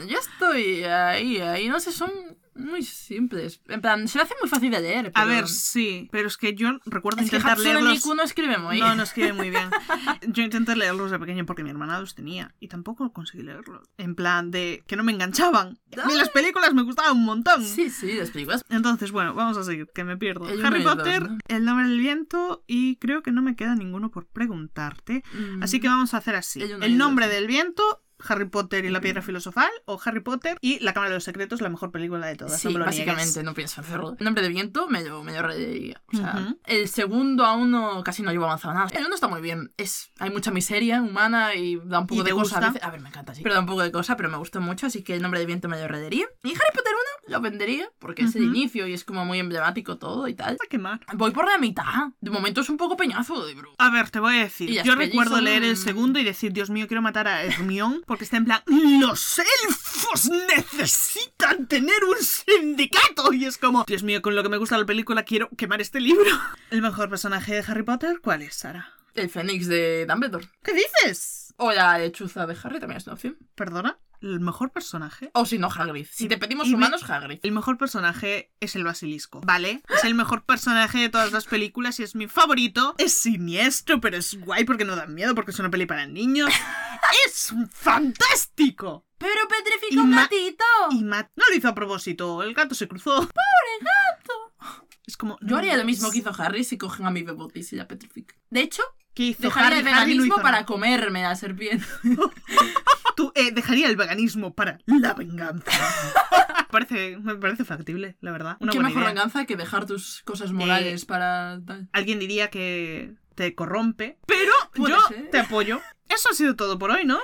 Yo estoy ahí, ahí. No sé, son muy simples. En plan, se me hace muy fácil de leer. A ver, sí, pero es que yo recuerdo Es que intentar Hatsune leerlos... No escribe muy No, no escribe muy bien. Yo intenté leerlos de pequeño porque mi hermana los tenía y tampoco conseguí leerlos. En plan de que no me enganchaban. A mí las películas me gustaban un montón. Sí, sí, las películas. Entonces, bueno, vamos a seguir, que me pierdo. El Harry dos, Potter, ¿no? El nombre del viento y creo que no me queda ninguno por preguntarte. Así que vamos a hacer así. El nombre dos. del viento, Harry Potter y la piedra filosofal o Harry Potter y la cámara de los secretos, la mejor película de todas. Sí, no me lo niegues. básicamente, no pienso hacerlo. El nombre de viento me lo, me lo. O sea, el segundo aún no, casi no llevo avanzado nada. El uno está muy bien. Es, hay mucha miseria humana y da un poco ¿Y de cosa a gusta? veces. A ver, me encanta, sí. Pero da un poco de cosa, pero me gustó mucho, así que el nombre de viento me lo rayaría. Y Harry Potter 1 lo vendería, porque es el inicio y es como muy emblemático todo y tal. A quemar. Voy por la mitad. De momento es un poco peñazo de. A ver, te voy a decir. Yo recuerdo son- leer el segundo y decir, Dios mío, quiero matar a Hermione porque está en plan, los elfos necesitan tener un sindicato. Y es como, Dios mío, con lo que me gusta la película quiero quemar este libro. ¿El mejor personaje de Harry Potter? ¿Cuál es, Sara? El Fénix de Dumbledore. ¿Qué dices? O la lechuza de Harry también es una opción. ¿Perdona? ¿El mejor personaje? O si no, Hagrid. Si te pedimos y me- humanos, Hagrid. El mejor personaje es el basilisco, ¿vale? Es el mejor personaje de todas las películas y es mi favorito. Es siniestro, pero es guay porque no da miedo, porque es una peli para niños. ¡Es fantástico! Pero petrifica Y un gatito. Y Matt no lo hizo a propósito, el gato se cruzó. ¡Pobre gato! Es como. Yo haría lo mismo que hizo Harry si cogen a mi bebotis y la petrifican. De hecho, ¿Qué hizo dejaría Harry? el Harry no veganismo para comerme a la serpiente. Tú, eh, dejaría el veganismo para la venganza. parece, me parece factible, la verdad. Una Qué buena mejor idea. venganza que dejar tus cosas morales para tal. Alguien diría que te corrompe, pero yo ser. te apoyo. Eso ha sido todo por hoy, ¿no?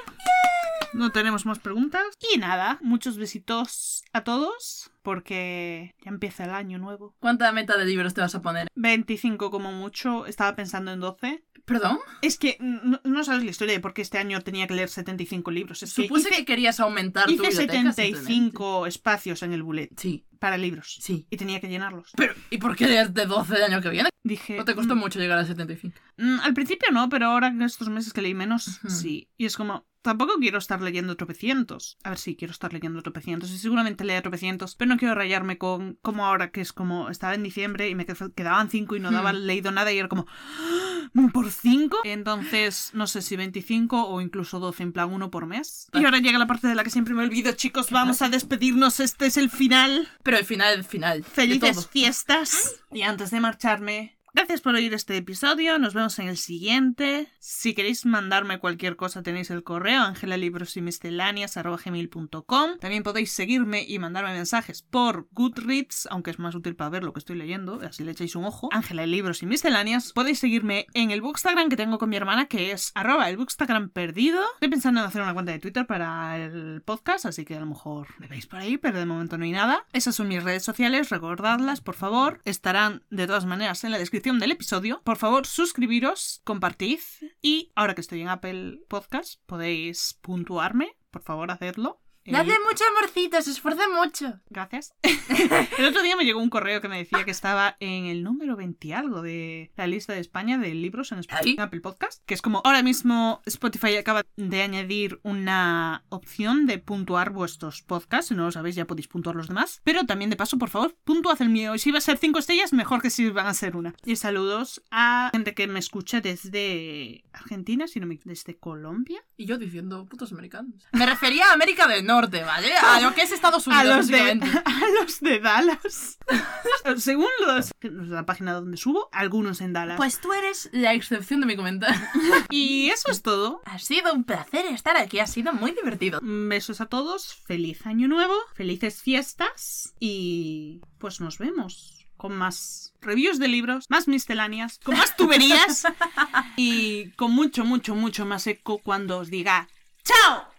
No tenemos más preguntas. Y nada, muchos besitos a todos, porque ya empieza el año nuevo. ¿Cuánta meta de libros te vas a poner? 25 como mucho, estaba pensando en 12. ¿Perdón? Es que no, no sabes la historia de por qué este año tenía que leer 75 libros. Es que Supuse hice, que querías aumentar tu hice biblioteca. 75 espacios en el bullet. Sí, para libros. sí. Y tenía que llenarlos. Pero, ¿y por qué leer de 12 el año que viene? Dije... ¿No te costó "Mm, mucho llegar a 75? mm, al principio no, pero ahora en estos meses que leí menos, sí. Y es como... Tampoco quiero estar leyendo tropecientos. A ver, sí, quiero estar leyendo tropecientos. Y seguramente lea tropecientos. Pero no quiero rayarme con... Como ahora, que es como... Estaba en diciembre y me qued- quedaban cinco y no Hmm. daba leído nada. Y era como... "¡Ah! ¿Por cinco? Entonces, no sé si 25 o incluso 12 en plan uno por mes. Y ahora llega la parte de la que siempre me olvido, chicos. Vamos a despedirnos. Este es el final. Pero el final, el final. Felices fiestas. Y antes de marcharme, gracias por oír este episodio. Nos vemos en el siguiente. Si queréis mandarme cualquier cosa, tenéis el correo angelalibrosymisceláneas.com. También podéis seguirme y mandarme mensajes por Goodreads, aunque es más útil para ver lo que estoy leyendo, así le echáis un ojo. Ángela Libros y Misceláneas. Podéis seguirme en el Bookstagram que tengo con mi hermana, que es arroba el Bookstagram perdido. Estoy pensando en hacer una cuenta de Twitter para el podcast, así que a lo mejor me veis por ahí, pero de momento no hay nada. Esas son mis redes sociales, recordadlas, por favor. Estarán de todas maneras en la descripción del episodio. Por favor, suscribiros, compartid y ahora que estoy en Apple Podcast, podéis puntuarme, por favor, hacedlo. Dale mucho amorcito, se esfuerza mucho. Gracias. el otro día me llegó un correo que me decía que estaba en el número 20 algo de la lista de España de libros en Spotify. Apple Podcast, que es como ahora mismo Spotify acaba de añadir una opción de puntuar vuestros podcasts, si no lo sabéis ya podéis puntuar los demás, pero también de paso, por favor, puntuad el mío, y si va a ser 5 estrellas, mejor que si van a ser una. Y saludos a gente que me escucha desde Argentina, si no me desde Colombia. Y yo diciendo putos americanos. Me refería a América del Norte, ¿vale? A lo que es Estados Unidos, a los, de, a los de Dallas. Según los, la página donde subo, algunos en Dallas. Pues tú eres la excepción de mi comentario. y eso es todo. Ha sido un placer estar aquí, ha sido muy divertido. Besos a todos, feliz año nuevo, felices fiestas y pues nos vemos con más reviews de libros, más misceláneas, con más tuberías y con mucho, mucho, mucho más eco cuando os diga ¡Chao!